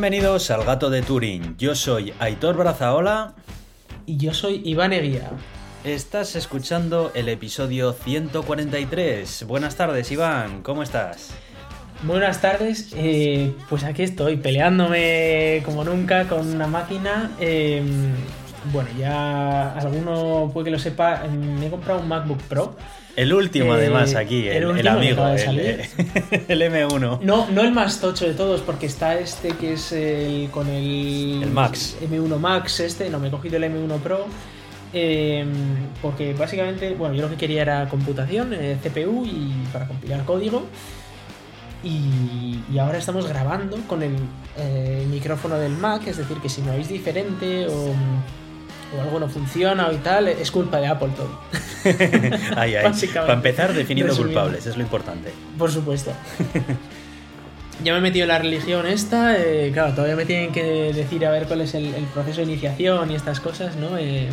Bienvenidos al Gato de Turing. Yo soy Aitor Brazaola. Y yo soy Iván Eguía. Estás escuchando el episodio 143. Buenas tardes, Iván. ¿Cómo estás? Buenas tardes. Eh, pues aquí estoy, peleándome como nunca con una máquina. Eh, bueno, ya alguno puede que lo sepa. Me he comprado un MacBook Pro. El último, además, aquí, el, amigo, el, M1. No, no el más tocho de todos, porque está este que es el con el, el Max. M1 Max, este, no, me he cogido el M1 Pro. Em, porque básicamente, bueno, yo lo que quería era computación, eh, CPU y para compilar código. Y, y, ahora estamos grabando con el eh, micrófono del Mac, es decir, que si no oís diferente o o algo no funciona y tal, es culpa de Apple todo. ay, ay. Para empezar, definiendo culpables, es lo importante. Por supuesto. ya me he metido en la religión esta, eh, claro, todavía me tienen que decir a ver cuál es el, proceso de iniciación y estas cosas, ¿no? Eh,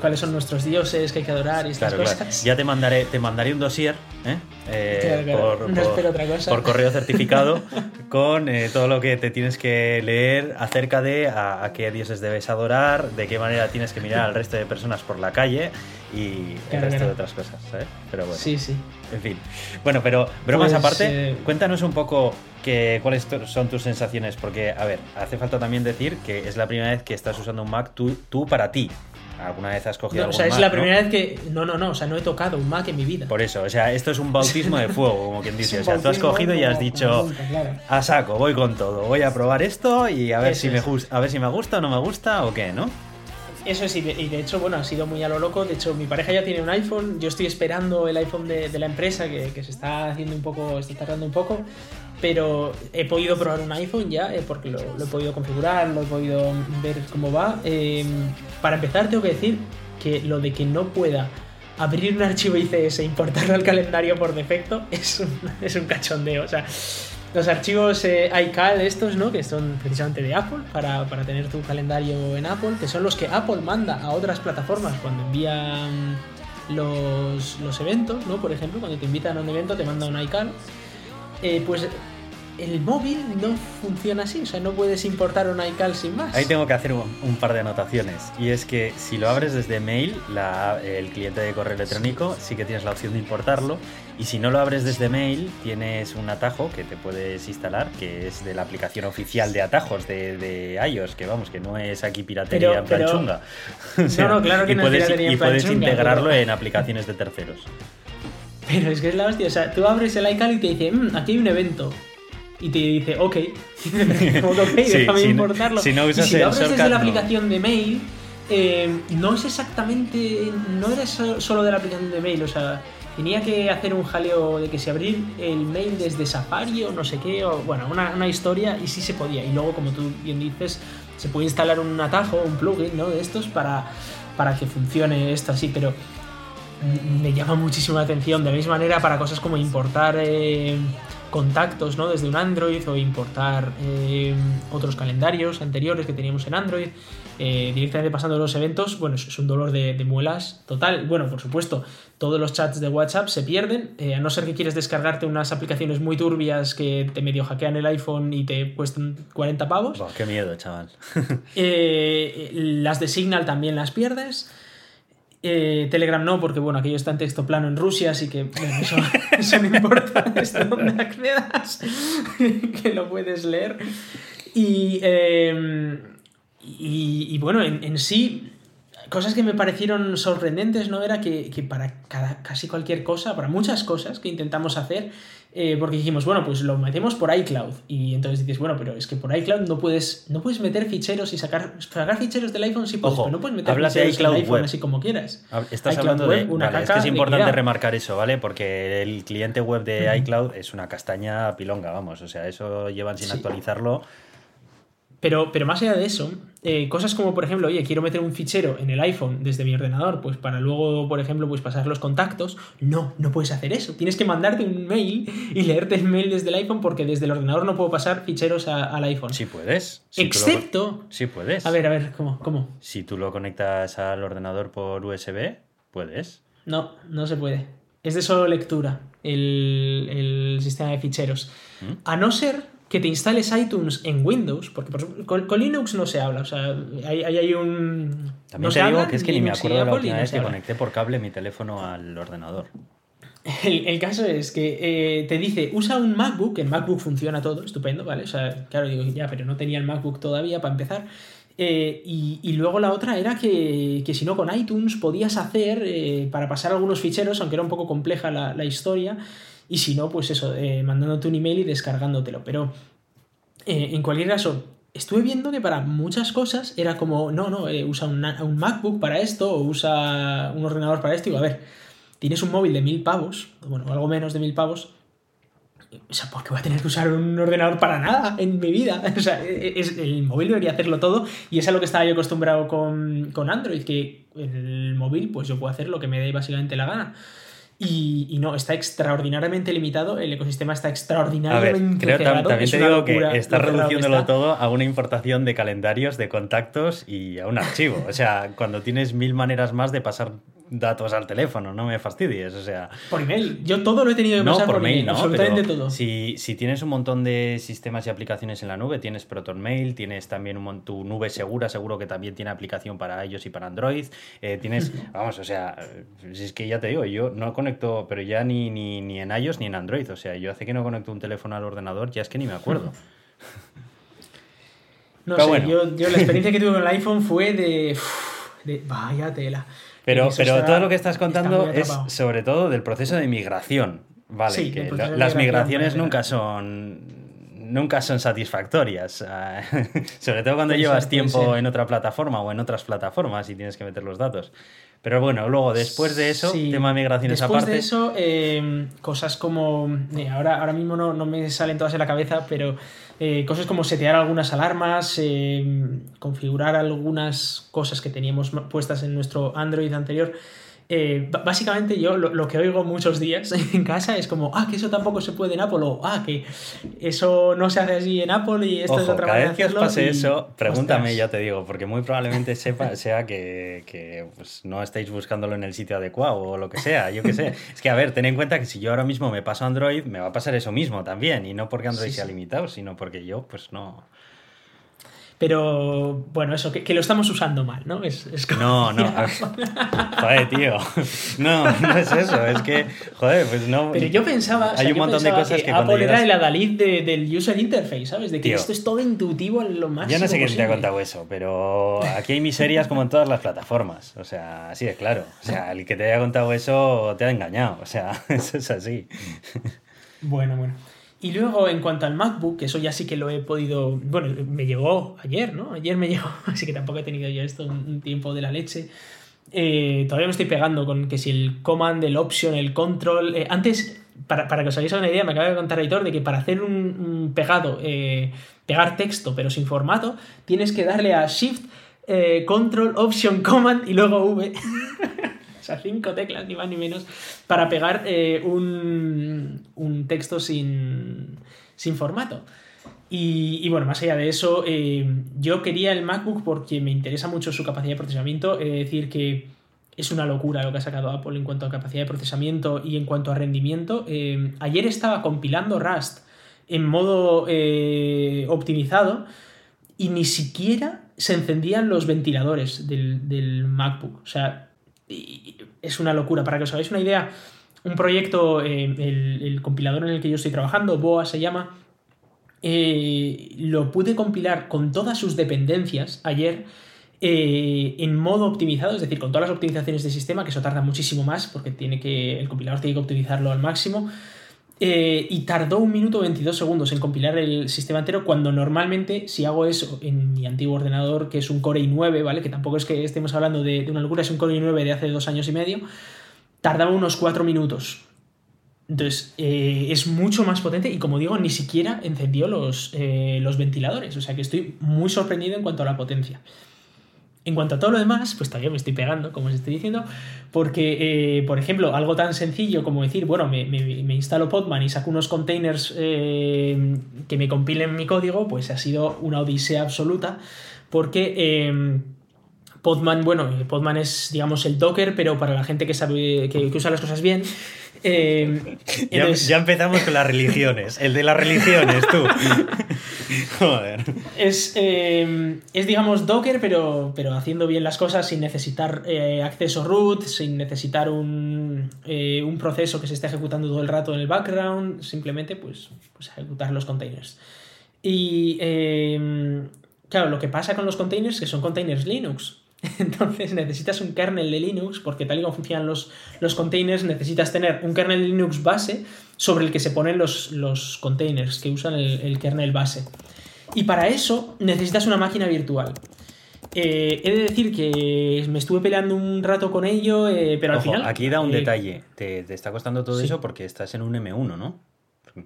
cuáles son nuestros dioses que hay que adorar y estas cosas. Ya te mandaré, te mandaré un dossier ¿eh? Eh, por, no correo certificado con eh, todo lo que te tienes que leer acerca de a, qué dioses debes adorar, de qué manera tienes que mirar al resto de personas por la calle y el resto de otras cosas. Pero bueno. Sí, sí. En fin. Bueno, pero bromas pues, aparte, cuéntanos un poco que, cuáles son tus sensaciones, porque, a ver, hace falta también decir que es la primera vez que estás usando un Mac tú, tú para ti, ¿Alguna vez has cogido O sea, es la primera vez que. No, no, no. O sea, no he tocado un Mac en mi vida. Por eso, o sea, esto es un bautismo de fuego, como quien dice. O sea, tú has cogido y has dicho. A saco, voy con todo. Voy a probar esto y a ver, si me, a ver si me gusta o no me gusta o qué, ¿no? Eso sí, y de hecho, bueno, ha sido muy a lo loco. De hecho, mi pareja ya tiene un iPhone. Yo estoy esperando el iPhone de, la empresa que, que, se está haciendo un poco, está tardando un poco pero he podido probar un iPhone ya, eh, porque lo, he podido configurar, lo he podido ver cómo va. Eh, para empezar, tengo que decir que lo de que no pueda abrir un archivo ICS e importarlo al calendario por defecto es un, es un cachondeo. O sea, los archivos eh, iCal estos, ¿no? Que son precisamente de Apple, para, para, tener tu calendario en Apple, que son los que Apple manda a otras plataformas cuando envían los, los eventos, ¿no? Por ejemplo, cuando te invitan a un evento te manda un iCal. Eh, pues el móvil no funciona así, o sea, no puedes importar un iCal sin más. Ahí tengo que hacer un, par de anotaciones. Y es que si lo abres desde mail, el cliente de correo electrónico, sí que tienes la opción de importarlo. Y si no lo abres desde mail, tienes un atajo que te puedes instalar, que es de la aplicación oficial de atajos de, iOS, que vamos, que no es aquí piratería en plan chunga. no, no, claro que y no puedes, es piratería Y puedes integrarlo en aplicaciones de terceros. Pero es que es la hostia, o sea, tú abres el iCal y te dice, mmm, aquí hay un evento y te dice, ok, ok, déjame importarlo. Si no usas y si lo abres desde la aplicación de mail, eh, no es exactamente, no era solo de la aplicación de mail, o sea, tenía que hacer un jaleo de que se abrir el mail desde Safari o no sé qué, o bueno, una, una, historia y sí se podía. Y luego, como tú bien dices, se puede instalar un atajo, un plugin, ¿no? De estos para, para que funcione esto así, pero me llama muchísimo la atención. De la misma manera, para cosas como importar eh, contactos ¿no? desde un Android o importar eh, otros calendarios anteriores que teníamos en Android, eh, directamente pasando los eventos, bueno, es un dolor de, muelas total. Bueno, por supuesto, todos los chats de WhatsApp se pierden, eh, a no ser que quieres descargarte unas aplicaciones muy turbias que te medio hackean el iPhone y te cuestan 40 pavos. qué miedo, chaval. las de Signal también las pierdes. Eh, Telegram no, porque bueno, aquello está en texto plano en Rusia, así que eso, no importa desde donde accedas, que lo puedes leer. Y, em, y, bueno, en, en, sí, cosas que me parecieron sorprendentes, ¿no? Era que, que para cada, casi cualquier cosa, para muchas cosas que intentamos hacer, eh, porque dijimos, bueno, pues lo metemos por iCloud. Y entonces dices, bueno, pero es que por iCloud no puedes, no puedes meter ficheros y sacar, sacar ficheros del iPhone sí puedes, pero no puedes meter ficheros de iCloud del iPhone así como quieras. Estás hablando de. Una es que es importante remarcar eso, ¿vale? Porque el cliente web de iCloud es una castaña pilonga, vamos. O sea, eso llevan sin actualizarlo pero, pero más allá de eso, eh, cosas como, por ejemplo, oye, quiero meter un fichero en el iPhone desde mi ordenador, pues para luego, por ejemplo, pues pasar los contactos. No, no puedes hacer eso. Tienes que mandarte un mail y leerte el mail desde el iPhone porque desde el ordenador no puedo pasar ficheros al iPhone. Sí puedes. Excepto... Sí puedes. A ver, a ver, ¿cómo? ¿cómo? Si tú lo conectas al ordenador por USB, puedes. No, no se puede. Es de solo lectura el, sistema de ficheros. ¿Mm? A no ser que te instales iTunes en Windows, porque con, Linux no se habla, o sea, hay, hay un... También te digo que es que ni me acuerdo de la última vez que conecté por cable mi teléfono al ordenador. El, caso es que eh, te dice, usa un MacBook, el MacBook funciona todo, estupendo, ¿vale? O sea, claro, digo, ya, pero no tenía el MacBook todavía para empezar. Eh, y, luego la otra era que, si no con iTunes podías hacer eh, para pasar algunos ficheros, aunque era un poco compleja la, la historia, y si no, pues eso, eh, mandándote un email y descargándotelo. Pero eh, en cualquier caso, estuve viendo que para muchas cosas era como, no, no, eh, usa un, MacBook para esto o usa un ordenador para esto. Y digo, a ver, tienes un móvil de mil pavos, bueno, algo menos de mil pavos. O sea, ¿por qué voy a tener que usar un ordenador para nada en mi vida? O sea, es, el móvil debería hacerlo todo y es a lo que estaba yo acostumbrado con, con Android, que el móvil pues yo puedo hacer lo que me dé básicamente la gana. Y, no, está extraordinariamente limitado, el ecosistema está extraordinariamente creo, También te digo que está reduciéndolo todo a una importación de calendarios, de contactos y a un archivo. O sea, cuando tienes mil maneras más de pasar datos al teléfono, no me fastidies, o sea... Por email, yo todo lo he tenido que pasar por, mail, no, absolutamente todo. Si, si, tienes un montón de sistemas y aplicaciones en la nube, tienes ProtonMail, tienes también un, tu nube segura, seguro que también tiene aplicación para iOS y para Android, eh, tienes, vamos, o sea, si es que ya te digo, yo no conecto, pero ya ni, ni, ni en iOS ni en Android, o sea, yo hace que no conecto un teléfono al ordenador, ya es que ni me acuerdo. No sé, yo, yo, la experiencia que tuve con el iPhone fue de, de vaya tela. Pero, pero todo lo que estás contando es sobre todo del proceso de migración. Vale, que las migraciones nunca son nunca son satisfactorias. sobre todo cuando llevas tiempo en otra plataforma o en otras plataformas y tienes que meter los datos. Pero bueno, luego después de eso, tema de migraciones después aparte. Después de eso, em, cosas como. Eh, ahora, ahora mismo no, no, me salen todas en la cabeza, pero eh, cosas como setear algunas alarmas, em, configurar algunas cosas que teníamos puestas en nuestro Android anterior. Eh, básicamente yo lo, que oigo muchos días en casa es como, ah, que eso tampoco se puede en Apple, o ah, que eso no se hace así en Apple y esto es otra cada vez que os pase eso, pregúntame, ya te digo, porque muy probablemente sepa, sea que, pues, no estáis buscándolo en el sitio adecuado o lo que sea, yo qué sé. Es que, a ver, ten en cuenta que si yo ahora mismo me paso a Android, me va a pasar eso mismo también, y no porque Android sea limitado, sino porque yo, pues no pero bueno, eso, que, lo estamos usando mal, ¿no? Es, No, no. joder, tío. No, no es eso. Es que, joder, pues no. Pero yo pensaba. Hay un montón de cosas que, que Apple era el adalid del user interface, ¿sabes? De que esto es todo intuitivo en lo más. Yo no sé quién te ha contado eso, pero aquí hay miserias como en todas las plataformas. O sea, así es claro. O sea, el que te haya contado eso te ha engañado. O sea, eso es así. Bueno, bueno. Y luego, en cuanto al MacBook, eso ya sí que lo he podido. Bueno, me llegó ayer, ¿no? Ayer me llegó, así que tampoco he tenido yo esto un, tiempo de la leche. Eh, todavía me estoy pegando con que si el command, el option, el control. Eh, antes, para, que os hagáis una idea, me acaba de contar Editor de que para hacer un, pegado, eh, pegar texto pero sin formato, tienes que darle a Shift, Control, Option, Command y luego V. cinco teclas, ni más ni menos, para pegar eh, un, texto sin, formato. Y, bueno, más allá de eso, eh, yo quería el MacBook porque me interesa mucho su capacidad de procesamiento. He de decir que es una locura lo que ha sacado Apple en cuanto a capacidad de procesamiento y en cuanto a rendimiento. Eh, ayer estaba compilando Rust en modo optimizado y ni siquiera se encendían los ventiladores del, del MacBook. O sea, es una locura. Para que os hagáis una idea, un proyecto, eh, el, compilador en el que yo estoy trabajando, BOA se llama, eh, lo pude compilar con todas sus dependencias ayer eh, en modo optimizado, es decir, con todas las optimizaciones del sistema, que eso tarda muchísimo más porque tiene que, el compilador tiene que optimizarlo al máximo. Eh, y tardó un minuto 22 segundos en compilar el sistema entero, cuando normalmente, si hago eso en mi antiguo ordenador, que es un Core i9, ¿vale? Que tampoco es que estemos hablando de, una locura, es un Core i9 de hace dos años y medio, tardaba unos 4 minutos. Entonces, eh, es mucho más potente y como digo, ni siquiera encendió los, eh, los ventiladores. O sea que estoy muy sorprendido en cuanto a la potencia. En cuanto a todo lo demás, pues todavía me estoy pegando, como os estoy diciendo, porque, eh, por ejemplo, algo tan sencillo como decir, bueno, me, instalo Podman y saco unos containers eh, que me compilen mi código, pues ha sido una odisea absoluta, porque, eh, Podman, bueno, Podman es, digamos, el Docker, pero para la gente que sabe, que, usa las cosas bien. Eh, ya, empezamos con las religiones. El de las religiones, tú. Joder. Es, eh, es, digamos, Docker, pero, pero haciendo bien las cosas sin necesitar acceso root, sin necesitar un, un, proceso que se esté ejecutando todo el rato en el background, simplemente pues, pues ejecutar los containers. Y claro, lo que pasa con los containers es que son containers Linux. Entonces necesitas un kernel de Linux, porque tal y como funcionan los, los containers, necesitas tener un kernel de Linux base sobre el que se ponen los, los containers que usan el, kernel base. Y para eso necesitas una máquina virtual. Eh, he de decir que me estuve peleando un rato con ello, eh, pero al final. Aquí da un eh, detalle. Te, está costando todo eso porque estás en un M1, ¿no?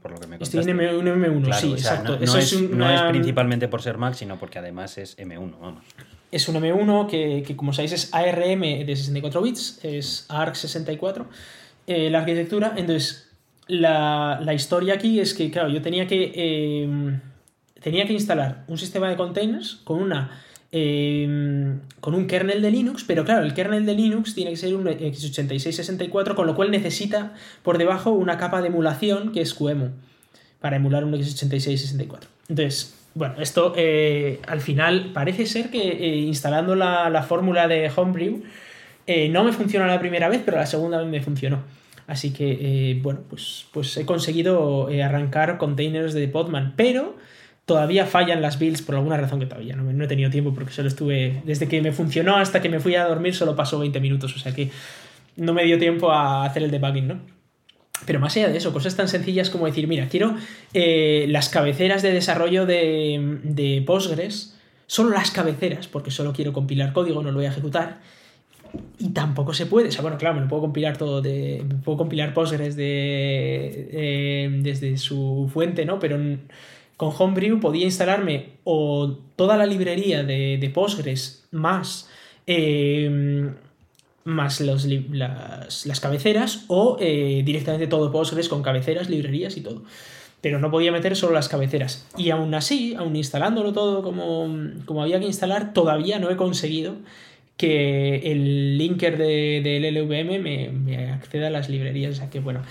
Por lo que me Estoy en un M1, sí, exacto. No, es, no, es, principalmente por ser Mac, sino porque además es M1, vamos es un M1 que, como sabéis es ARM de 64 bits, es ARC64 eh, la arquitectura. Entonces, la, historia aquí es que, claro, yo tenía que, em, tenía que instalar un sistema de containers con una... Em, con un kernel de Linux, pero claro, el kernel de Linux tiene que ser un x86-64, con lo cual necesita por debajo una capa de emulación que es QEMU, para emular un x86-64. Entonces, bueno, esto eh, al final parece ser que eh, instalando la, fórmula de Homebrew eh, no me funcionó la primera vez, pero la segunda vez me funcionó. Así que, bueno, pues, pues he conseguido arrancar containers de Podman, pero todavía fallan las builds por alguna razón que todavía no, he tenido tiempo porque solo estuve, desde que me funcionó hasta que me fui a dormir solo pasó 20 minutos, o sea que no me dio tiempo a hacer el debugging, ¿no? Pero más allá de eso, cosas tan sencillas como decir, mira, quiero eh, las cabeceras de desarrollo de, Postgres, solo las cabeceras, porque solo quiero compilar código, no lo voy a ejecutar. Y tampoco se puede. O sea, bueno, claro, me lo puedo compilar todo de. puedo compilar Postgres de, desde su fuente, ¿no? Pero con Homebrew podía instalarme o toda la librería de, Postgres más eh, más los, las, las, cabeceras o eh, directamente todo Postgres con cabeceras, librerías y todo. Pero no podía meter solo las cabeceras. Y aún así, aún instalándolo todo como, como había que instalar, todavía no he conseguido que el linker del de, LLVM me, me, acceda a las librerías. O sea que bueno,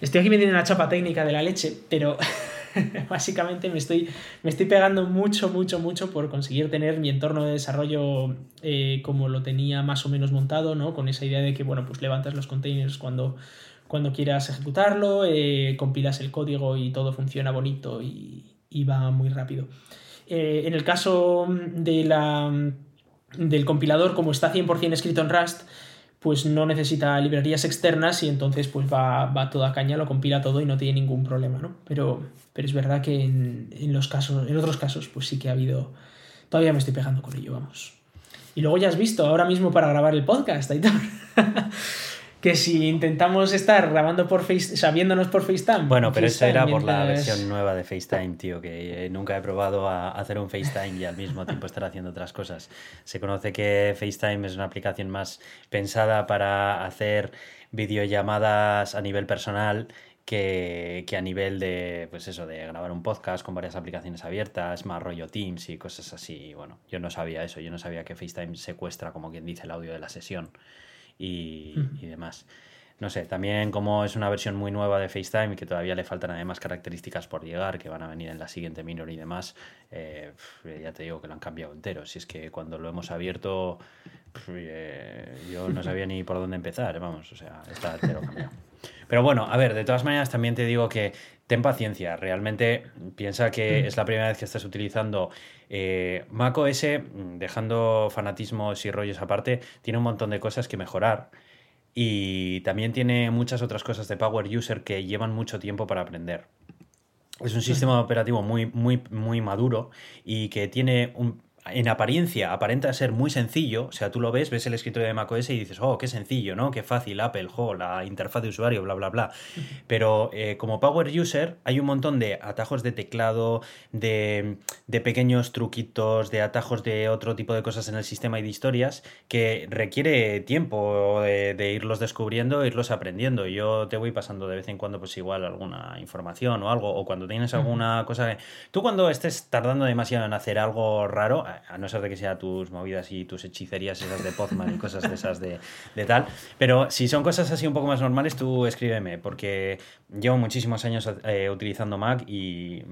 estoy aquí metiendo una chapa técnica de la leche, pero Básicamente me estoy, me estoy pegando mucho, mucho, mucho por conseguir tener mi entorno de desarrollo eh, como lo tenía más o menos montado, ¿no? Con esa idea de que, bueno, pues levantas los containers cuando, cuando quieras ejecutarlo, eh, compilas el código y todo funciona bonito y, va muy rápido. Eh, en el caso de la, del compilador, como está 100% escrito en Rust, pues no necesita librerías externas y entonces pues va, va toda caña, lo compila todo y no tiene ningún problema, ¿no? Pero, pero es verdad que en, los casos, en otros casos pues sí que ha habido... Todavía me estoy pegando con ello, vamos. Y luego ya has visto, ahora mismo para grabar el podcast, Aitor. que si intentamos estar grabando por Face, sabiéndonos por FaceTime. Bueno, pero eso era por la versión nueva de FaceTime, tío, que eh, nunca he probado a hacer un FaceTime y al mismo tiempo estar haciendo otras cosas. Se conoce que FaceTime es una aplicación más pensada para hacer videollamadas a nivel personal que, que, a nivel de, pues eso, de grabar un podcast con varias aplicaciones abiertas, más rollo Teams y cosas así. Bueno, yo no sabía eso, yo no sabía que FaceTime secuestra, como quien dice, el audio de la sesión y, demás. No sé, también como es una versión muy nueva de FaceTime y que todavía le faltan además características por llegar que van a venir en la siguiente minor y demás, eh, ya te digo que lo han cambiado entero. Si es que cuando lo hemos abierto eh, yo no sabía ni por dónde empezar, vamos, o sea, está entero cambiado. Pero bueno, a ver, de todas maneras también te digo que ten paciencia, realmente piensa que es la primera vez que estás utilizando eh, macOS, mm, dejando fanatismos y rollos aparte, tiene un montón de cosas que mejorar. Y también tiene muchas otras cosas de Power User que llevan mucho tiempo para aprender. Es un sistema operativo muy, muy, muy maduro y que tiene un, en apariencia aparenta ser muy sencillo, o sea, tú lo ves, ves el escritorio de macOS y dices, oh, qué sencillo, ¿no? Qué fácil, Apple, jo, la interfaz de usuario, bla, bla, bla. Pero eh, como Power User hay un montón de atajos de teclado, de, pequeños truquitos, de atajos de otro tipo de cosas en el sistema y de historias que requiere tiempo de, irlos descubriendo, irlos aprendiendo. Yo te voy pasando de vez en cuando, pues igual, alguna información o algo, o cuando tienes alguna cosa... Tú cuando estés tardando demasiado en hacer algo raro, a no ser de que sea tus movidas y tus hechicerías esas de Podman y cosas de esas de, de tal. Pero si son cosas así un poco más normales, tú escríbeme, porque llevo muchísimos años eh, utilizando Mac y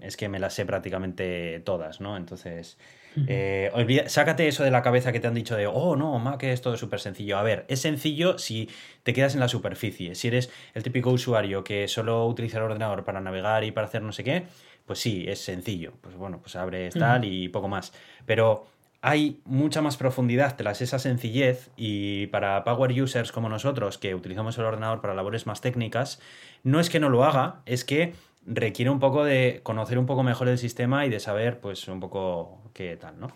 es que me las sé prácticamente todas, ¿no? Entonces, eh, olvida, sácate eso de la cabeza que te han dicho de, oh, no, Mac es todo súper sencillo. A ver, es sencillo si te quedas en la superficie. Si eres el típico usuario que solo utiliza el ordenador para navegar y para hacer no sé qué, pues sí, es sencillo. Pues bueno, pues abres tal y poco más. Pero hay mucha más profundidad tras esa sencillez y para power users como nosotros que utilizamos el ordenador para labores más técnicas, no es que no lo haga, es que requiere un poco de conocer un poco mejor el sistema y de saber pues un poco qué tal, ¿no?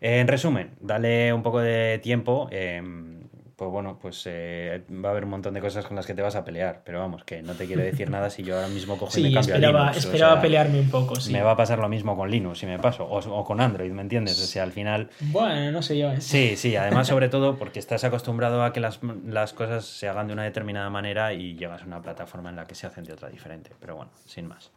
En resumen, dale un poco de tiempo. Em, pues bueno, pues eh, va a haber un montón de cosas con las que te vas a pelear. Pero vamos, que no te quiero decir nada si yo ahora mismo cojo y me cambio esperaba, a Linux. esperaba pelearme un poco, sí. Me va a pasar lo mismo con Linux si me paso. O, o, con Android, ¿me entiendes? O sea, al final. Bueno, no sé yo. ¿eh? Sí, sí, además, sobre todo porque estás acostumbrado a que las, las cosas se hagan de una determinada manera y llegas a una plataforma en la que se hacen de otra diferente. Pero bueno, sin más.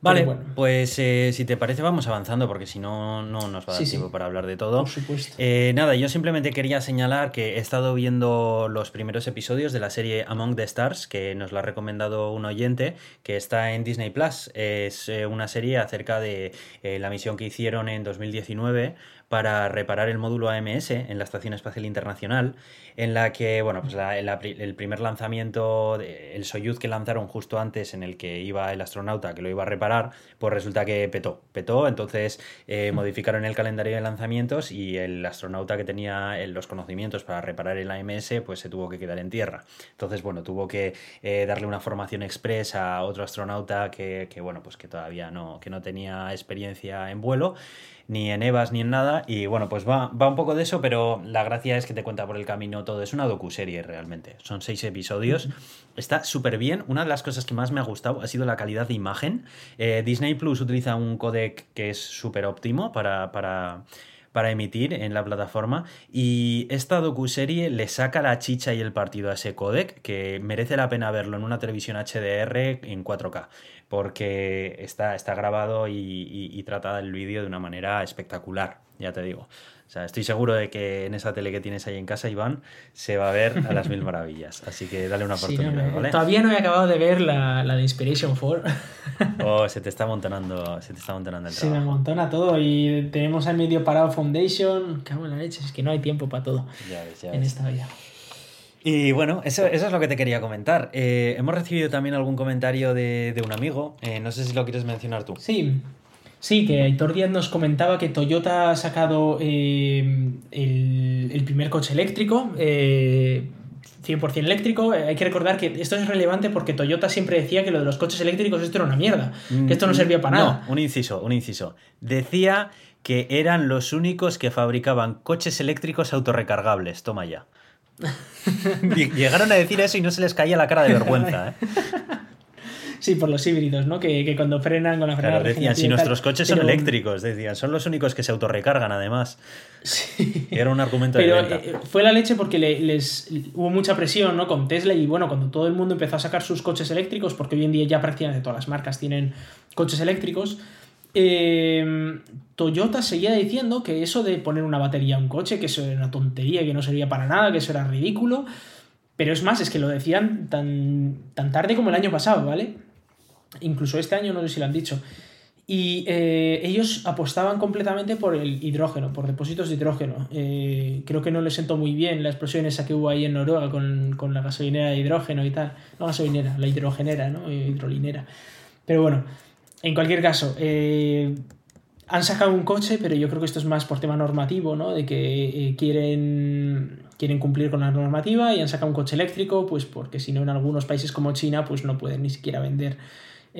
Vale, bueno. pues eh, si te parece vamos avanzando porque si no, no nos va a dar sí, tiempo sí. para hablar de todo. Por supuesto. Eh, nada, yo simplemente quería señalar que he estado viendo los primeros episodios de la serie Among the Stars, que nos lo ha recomendado un oyente, que está en Disney Plus. Es eh, una serie acerca de eh, la misión que hicieron en 2019 para reparar el módulo AMS en la Estación Espacial Internacional, en la que, bueno, pues la, la, el primer lanzamiento, el Soyuz que lanzaron justo antes en el que iba el astronauta que lo iba a reparar, pues resulta que petó, petó, entonces eh, modificaron el calendario de lanzamientos y el astronauta que tenía los conocimientos para reparar el AMS, pues se tuvo que quedar en tierra. Entonces, bueno, tuvo que eh, darle una formación express a otro astronauta que, que, bueno, pues que todavía no, que no tenía experiencia en vuelo ni en Evas ni en nada. Y bueno, pues va, va un poco de eso, pero la gracia es que te cuenta por el camino todo. Es una docuserie realmente. Son seis episodios. Está súper bien. Una de las cosas que más me ha gustado ha sido la calidad de imagen. Eh, Disney Plus utiliza un codec que es súper óptimo para. para para emitir en la plataforma y esta docuserie le saca la chicha y el partido a ese codec que merece la pena verlo en una televisión HDR en 4K porque está, está grabado y, y, y trata el vídeo de una manera espectacular, ya te digo. O sea, estoy seguro de que en esa tele que tienes ahí en casa, Iván, se va a ver a las mil maravillas. Así que dale una oportunidad, sí, no, ¿vale? Todavía no he acabado de ver la, la de Inspiration 4. Oh, se te está amontonando, se te está amontonando el trabajo. Se me amontona todo y tenemos al medio parado Foundation. Cago en la leche, es que no hay tiempo para todo ya ves, ya en ves. esta vida. Y bueno, eso, eso, es lo que te quería comentar. Eh, hemos recibido también algún comentario de, de un amigo. Eh, no sé si lo quieres mencionar tú. Sí, Sí, que Aitor Díaz nos comentaba que Toyota ha sacado eh, el, el, primer coche eléctrico, eh, 100% eléctrico. Eh, hay que recordar que esto es relevante porque Toyota siempre decía que lo de los coches eléctricos esto era una mierda, que esto no servía para no, nada. un inciso, un inciso. Decía que eran los únicos que fabricaban coches eléctricos autorrecargables. Toma ya. Llegaron a decir eso y no se les caía la cara de vergüenza. ¿eh? Sí, por los híbridos, ¿no? Que, que cuando frenan con la frenada. Claro, decían, si nuestros coches pero... son eléctricos, decían, son los únicos que se autorrecargan además. Sí. Era un argumento pero, de venta. Eh, fue la leche porque le, les hubo mucha presión, ¿no? Con Tesla y bueno, cuando todo el mundo empezó a sacar sus coches eléctricos, porque hoy en día ya prácticamente todas las marcas tienen coches eléctricos. Eh, Toyota seguía diciendo que eso de poner una batería a un coche, que eso era una tontería, que no servía para nada, que eso era ridículo. Pero es más, es que lo decían tan, tan tarde como el año pasado, ¿vale? Incluso este año no sé si lo han dicho. Y eh, ellos apostaban completamente por el hidrógeno, por depósitos de hidrógeno. Eh, creo que no les sentó muy bien la explosión esa que hubo ahí en Noruega con, con, la gasolinera de hidrógeno y tal. No gasolinera, la hidrogenera, ¿no? Eh, hidrolinera. Pero bueno, en cualquier caso, han sacado un coche, pero yo creo que esto es más por tema normativo, ¿no? De que quieren, quieren cumplir con la normativa y han sacado un coche eléctrico, pues porque si no en algunos países como China, pues no pueden ni siquiera vender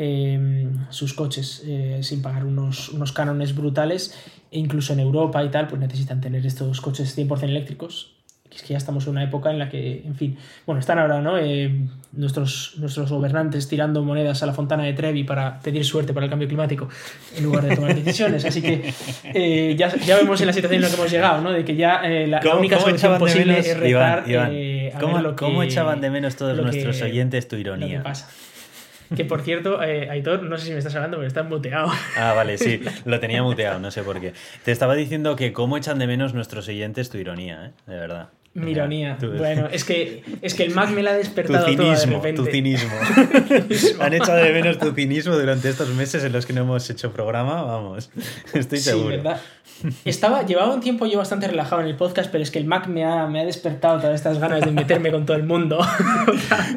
eh, sus coches eh, sin pagar unos, unos cánones brutales e incluso en Europa y tal pues necesitan tener estos coches 100% eléctricos es que ya estamos en una época en la que, en fin, bueno, están ahora, ¿no? Eh, nuestros, nuestros gobernantes tirando monedas a la fontana de Trevi para pedir suerte para el cambio climático en lugar de tomar decisiones. Así que eh, ya, ya, vemos en la situación en la que hemos llegado, ¿no? De que ya eh, la, la, única solución posible menos, es rezar. Iván, Iván, ¿cómo, ¿cómo, echaban de menos todos nuestros que, oyentes tu ironía? Lo que pasa. Que por cierto, eh, Aitor, no sé si me estás hablando, pero estás muteado. Ah, vale, sí, lo tenía muteado, no sé por qué. Te estaba diciendo que cómo echan de menos nuestros siguientes tu ironía, ¿eh? De verdad. Mi ironía. Bueno, es que, es que el Mac me la ha despertado tu cinismo, toda de repente. tu cinismo. Han echado de menos tu cinismo durante estos meses en los que no hemos hecho programa, vamos. Estoy Sí, seguro. ¿verdad? Estaba, llevaba un tiempo yo bastante relajado en el podcast, pero es que el Mac me ha, me ha despertado todas estas ganas de meterme con todo el mundo.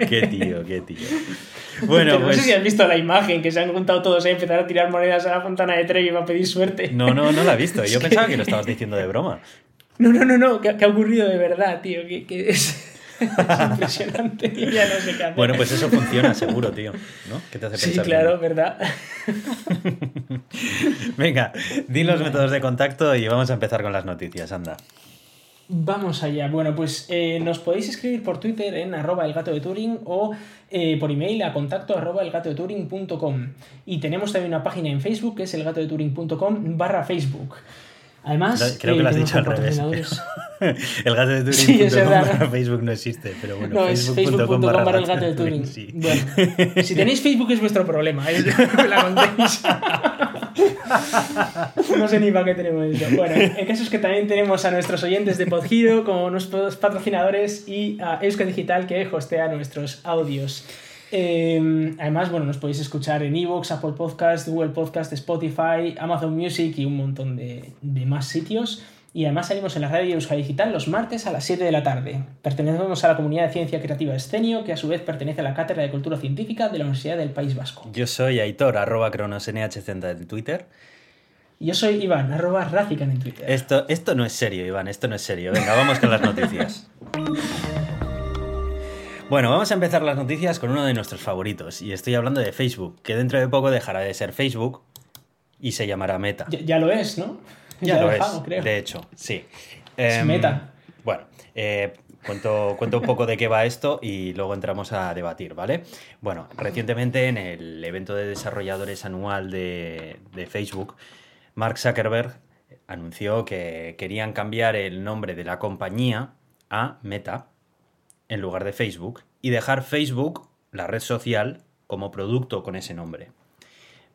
Qué tío, qué tío. Bueno, no pues. sé si has visto la imagen, que se han juntado todos a empezar a tirar monedas a la fontana de Trevi para pedir suerte. No, no, no la he visto. Yo pensaba que lo estabas diciendo de broma. No, no, no, no, que, que ha ocurrido de verdad, tío, que, que es, es impresionante y ya no sé qué hacer. Bueno, pues eso funciona seguro, tío. ¿No? ¿Qué te hace Sí, pensar? claro, ¿verdad? Venga, di los métodos de contacto y vamos a empezar con las noticias, anda. Vamos allá. Bueno, pues eh, nos podéis escribir por Twitter en arroba el gato de Turing o eh, por email a contacto arroba elgatodeturing.com. Y tenemos también una página en Facebook que es elgatodeturing.com barra Facebook. Además, Creo que eh, lo has dicho al revés. El gato de Turing. Sí, es verdad. Facebook no existe, pero bueno. No, es facebook.com barra el gato de Turing. Sí. Bueno, si tenéis Facebook es vuestro problema. Es, me la contéis. No sé ni para qué tenemos eso. Bueno, el caso es que también tenemos a nuestros oyentes de Podgiro como nuestros patrocinadores y a Euska Digital que hostea nuestros audios. Eh, además, bueno, nos podéis escuchar en Evox, Apple Podcast, Google Podcast, Spotify, Amazon Music y un montón de, de más sitios. Y además salimos en la radio Euska Digital los martes a las 7 de la tarde. Pertenecemos a la comunidad de ciencia creativa Escenio, que a su vez pertenece a la Cátedra de Cultura Científica de la Universidad del País Vasco. Yo soy Aitor, arroba cronosnhz en Twitter. Y yo soy Iván, arroba Razican en Twitter. Esto, esto no es serio, Iván, esto no es serio. Venga, vamos con las noticias. Bueno, vamos a empezar las noticias con uno de nuestros favoritos. Y estoy hablando de Facebook, que dentro de poco dejará de ser Facebook y se llamará Meta. Ya, ya lo es, ¿no? Ya, lo es, creo. de hecho, sí. Es Em, Meta. Bueno, eh, cuento, cuento un poco de qué va esto y luego entramos a debatir, ¿vale? Bueno, recientemente en el evento de desarrolladores anual de, de Facebook, Mark Zuckerberg anunció que querían cambiar el nombre de la compañía a Meta en lugar de Facebook y dejar Facebook, la red social, como producto con ese nombre.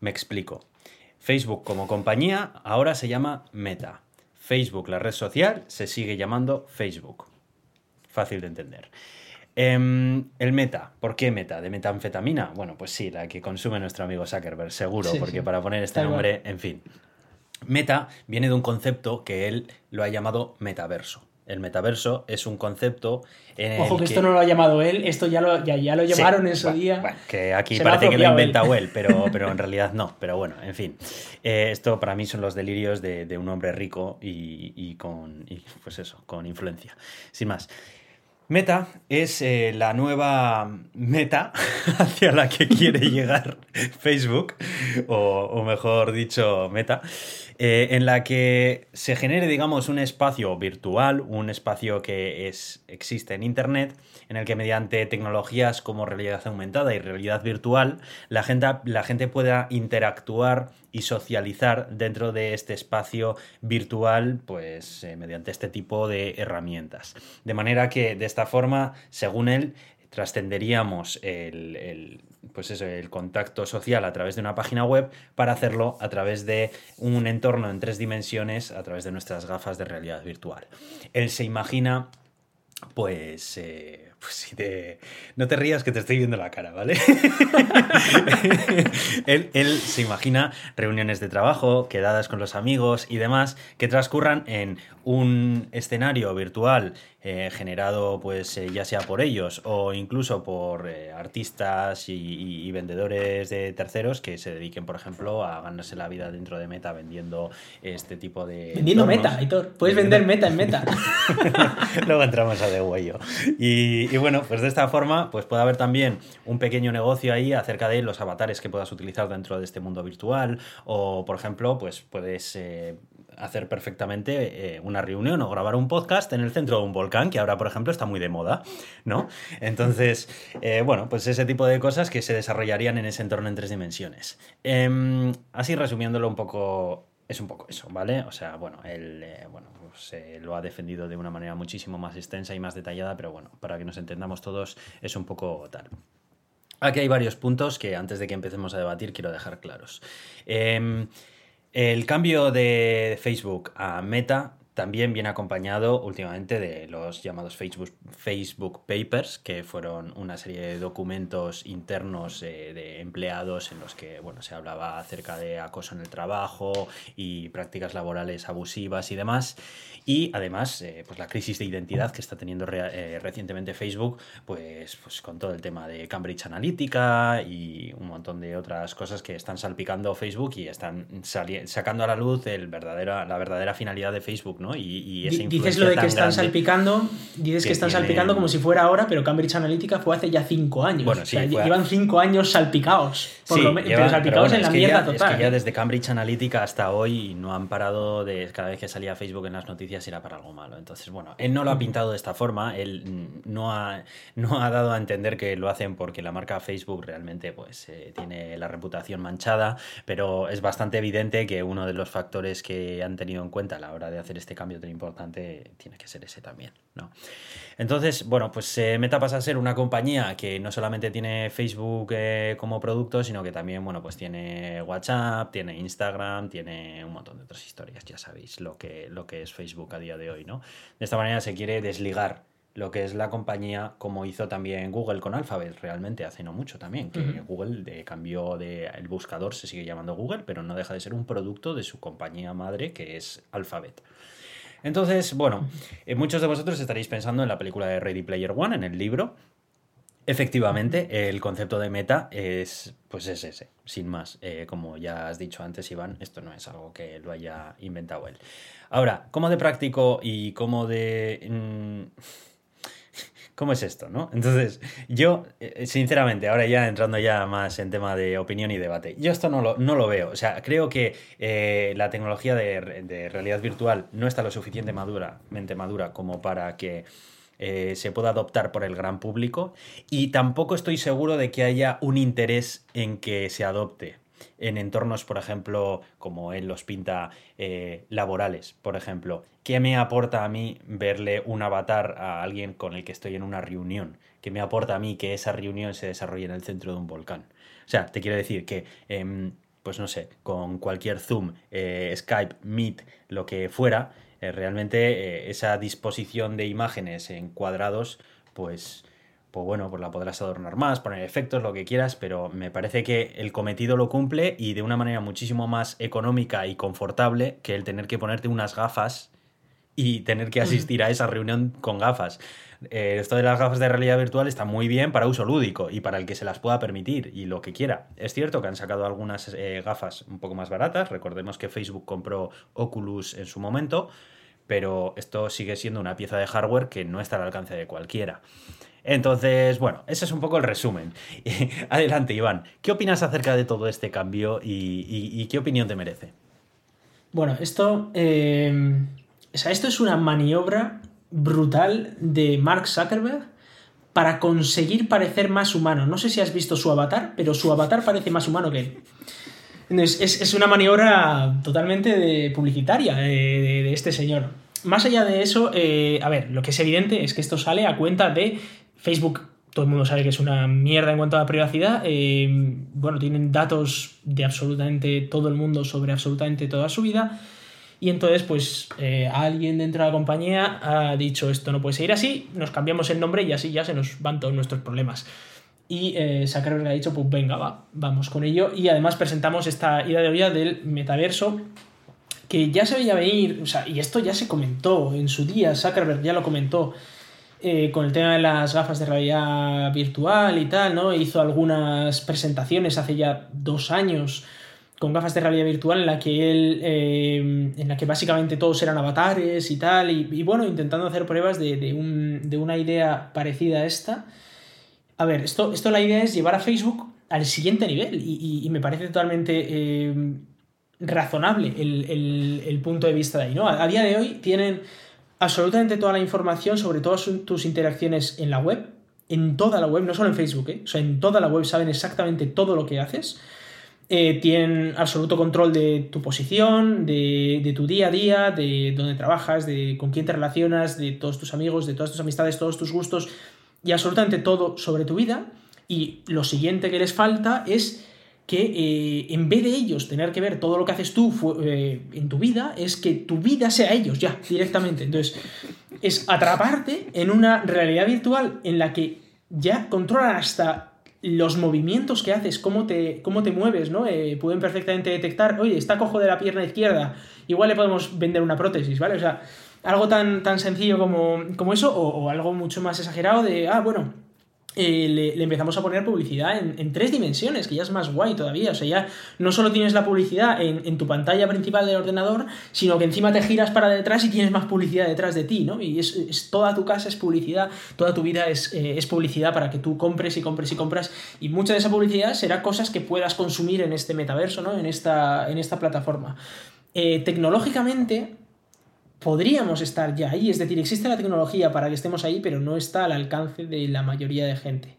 Me explico. Facebook como compañía ahora se llama Meta. Facebook, la red social, se sigue llamando Facebook. Fácil de entender. Em, el meta, ¿por qué meta? ¿De metanfetamina? Bueno, pues sí, la que consume nuestro amigo Zuckerberg, seguro, Sí, porque sí. para poner este nombre, en fin. Meta viene de un concepto que él lo ha llamado metaverso. El metaverso es un concepto en Ojo el que esto no lo ha llamado él, esto ya lo, ya, ya lo Sí, llamaron en su bueno, día. bueno, que aquí Se parece que lo ha apropiado él. inventado él, pero, pero en realidad no. Pero bueno, en fin. Eh, esto para mí son los delirios de, de un hombre rico y, y con, y, pues eso, con influencia. Sin más. Meta es eh, la nueva meta hacia la que quiere llegar Facebook, o, o mejor dicho, Meta, eh, en la que se genere, digamos, un espacio virtual, un espacio que es, existe en Internet, en el que mediante tecnologías como realidad aumentada y realidad virtual, la gente, la gente pueda interactuar y socializar dentro de este espacio virtual, pues eh, mediante este tipo de herramientas. De manera que de esta forma, según él, trascenderíamos el, el, pues eso, el contacto social a través de una página web para hacerlo a través de un entorno en tres dimensiones a través de nuestras gafas de realidad virtual. Él se imagina, pues, eh, pues si te... no te rías que te estoy viendo la cara, ¿vale? él, él se imagina reuniones de trabajo, quedadas con los amigos y demás que transcurran en un escenario virtual eh, generado pues eh, ya sea por ellos o incluso por eh, artistas y, y- y vendedores de terceros que se dediquen por ejemplo a ganarse la vida dentro de Meta vendiendo este tipo de Vendiendo entornos. meta, Aitor. Puedes vender meta en meta. Luego entramos a de huello. Y, y bueno, pues de esta forma, pues puede haber también un pequeño negocio ahí acerca de los avatares que puedas utilizar dentro de este mundo virtual. O, por ejemplo, pues puedes eh, hacer perfectamente eh, una reunión o grabar un podcast en el centro de un volcán, que ahora, por ejemplo, está muy de moda, ¿no? Entonces, eh, bueno, pues ese tipo de cosas que se desarrollarían en ese entorno en tres dimensiones. Em, así resumiéndolo un poco, es un poco eso, ¿vale? O sea, bueno, eh, bueno, eh, lo ha defendido de una manera muchísimo más extensa y más detallada, pero bueno, para que nos entendamos todos es un poco tal. Aquí hay varios puntos que antes de que empecemos a debatir quiero dejar claros. Em, el cambio de Facebook a Meta también viene acompañado últimamente de los llamados Facebook, Facebook Papers, que fueron una serie de documentos internos eh, de empleados en los que bueno, se hablaba acerca de acoso en el trabajo y prácticas laborales abusivas y demás. Y además, eh, pues la crisis de identidad que está teniendo eh, recientemente Facebook, pues, pues con todo el tema de Cambridge Analytica y un montón de otras cosas que están salpicando Facebook y están sacando a la luz el verdadera, la verdadera finalidad de Facebook, y, dices lo de que están salpicando, dices que, están salpicando como si fuera ahora, pero Cambridge Analytica fue hace ya cinco años. Bueno, sí, llevan cinco años salpicados. Por lo salpicados en la mierda total. Es que ya desde Cambridge Analytica hasta hoy no han parado de cada vez que salía Facebook en las noticias era para algo malo. Entonces, bueno, él no lo ha pintado de esta forma, él no ha, no ha dado a entender que lo hacen porque la marca Facebook realmente pues eh, tiene la reputación manchada, pero es bastante evidente que uno de los factores que han tenido en cuenta a la hora de hacer este cambio tan importante tiene que ser ese también, ¿no? Entonces, bueno, pues eh, Meta pasa a ser una compañía que no solamente tiene Facebook eh, como producto, sino que también, bueno, pues tiene WhatsApp, tiene Instagram, tiene un montón de otras historias, ya sabéis lo que, lo que es Facebook a día de hoy, ¿no? De esta manera se quiere desligar lo que es la compañía, como hizo también Google con Alphabet, realmente hace no mucho también, que Google de, cambió de, el buscador, se sigue llamando Google, pero no deja de ser un producto de su compañía madre, que es Alphabet. Entonces, bueno, eh, muchos de vosotros estaréis pensando en la película de Ready Player One, en el libro. Efectivamente, el concepto de meta es, pues es ese, sin más. Eh, como ya has dicho antes, Iván, esto no es algo que lo haya inventado él. Ahora, ¿cómo de práctico y cómo de... Mm, ¿Cómo es esto, no? Entonces, yo, eh, sinceramente, ahora ya entrando ya más en tema de opinión y debate, yo esto no lo, no lo veo. O sea, creo que eh, la tecnología de, realidad virtual no está lo suficientemente madura, madura como para que eh, se pueda adoptar por el gran público y tampoco estoy seguro de que haya un interés en que se adopte en entornos, por ejemplo, como él los pinta, eh, laborales, por ejemplo. ¿Qué me aporta a mí verle un avatar a alguien con el que estoy en una reunión? ¿Qué me aporta a mí que esa reunión se desarrolle en el centro de un volcán? O sea, te quiero decir que, em, pues no sé, con cualquier Zoom, eh, Skype, Meet, lo que fuera, eh, realmente esa disposición de imágenes en cuadrados, pues pues bueno, pues la podrás adornar más, poner efectos, lo que quieras, pero me parece que el cometido lo cumple y de una manera muchísimo más económica y confortable que el tener que ponerte unas gafas y tener que asistir a esa reunión con gafas. Eh, esto de las gafas de realidad virtual está muy bien para uso lúdico y para el que se las pueda permitir y lo que quiera. Es cierto que han sacado algunas eh, gafas un poco más baratas, recordemos que Facebook compró Oculus en su momento, pero esto sigue siendo una pieza de hardware que no está al alcance de cualquiera. Entonces, bueno, ese es un poco el resumen. Adelante, Iván. ¿Qué opinas acerca de todo este cambio y, qué opinión te merece? Bueno, esto. Eh, o sea, esto es una maniobra brutal de Mark Zuckerberg para conseguir parecer más humano. No sé si has visto su avatar, pero su avatar parece más humano que él. Es, una maniobra totalmente de publicitaria de, este señor. Más allá de eso, eh, a ver, lo que es evidente es que esto sale a cuenta de Facebook, todo el mundo sabe que es una mierda en cuanto a la privacidad. Eh, bueno, tienen datos de absolutamente todo el mundo sobre absolutamente toda su vida. Y entonces, pues, eh, alguien dentro de la compañía ha dicho esto no puede seguir así, nos cambiamos el nombre y así ya se nos van todos nuestros problemas. Y eh, Zuckerberg ha dicho, pues venga, va, vamos con ello. Y además presentamos esta idea de olla del metaverso, que ya se veía venir, o sea, y esto ya se comentó en su día, Zuckerberg ya lo comentó eh, con el tema de las gafas de realidad virtual y tal, ¿no? Hizo algunas presentaciones hace ya dos años con gafas de realidad virtual en la que él, eh, en la que básicamente todos eran avatares y tal, y, bueno, intentando hacer pruebas de, una idea parecida a esta. A ver, esto, esto la idea es llevar a Facebook al siguiente nivel y, me parece totalmente eh, razonable el, el, punto de vista de ahí, ¿no? A, día de hoy tienen absolutamente toda la información sobre todas tus interacciones en la web, en toda la web, no solo en Facebook, ¿eh? o sea, en toda la web saben exactamente todo lo que haces. Eh, tienen absoluto control de tu posición, de, tu día a día, de dónde trabajas, de con quién te relacionas, de todos tus amigos, de todas tus amistades, todos tus gustos y absolutamente todo sobre tu vida. Y lo siguiente que les falta es que eh, en vez de ellos tener que ver todo lo que haces tú eh, en tu vida, es que tu vida sea ellos ya, directamente. Entonces, es atraparte en una realidad virtual en la que ya controlan hasta los movimientos que haces, cómo te, cómo te mueves, ¿no? Eh, pueden perfectamente detectar, oye, está cojo de la pierna izquierda, igual le podemos vender una prótesis, ¿vale? O sea, algo tan, tan sencillo como, como eso, o algo mucho más exagerado de, ah, bueno, eh, le, empezamos a poner publicidad en, tres dimensiones, que ya es más guay todavía. O sea, ya no solo tienes la publicidad en, tu pantalla principal del ordenador, sino que encima te giras para detrás y tienes más publicidad detrás de ti, ¿no? Y es, toda tu casa es publicidad, toda tu vida es, eh, es, publicidad para que tú compres y compres y compras. Y mucha de esa publicidad será cosas que puedas consumir en este metaverso, ¿no? En esta, en esta plataforma. Eh, tecnológicamente, podríamos estar ya ahí, es decir, existe la tecnología para que estemos ahí, pero no está al alcance de la mayoría de gente.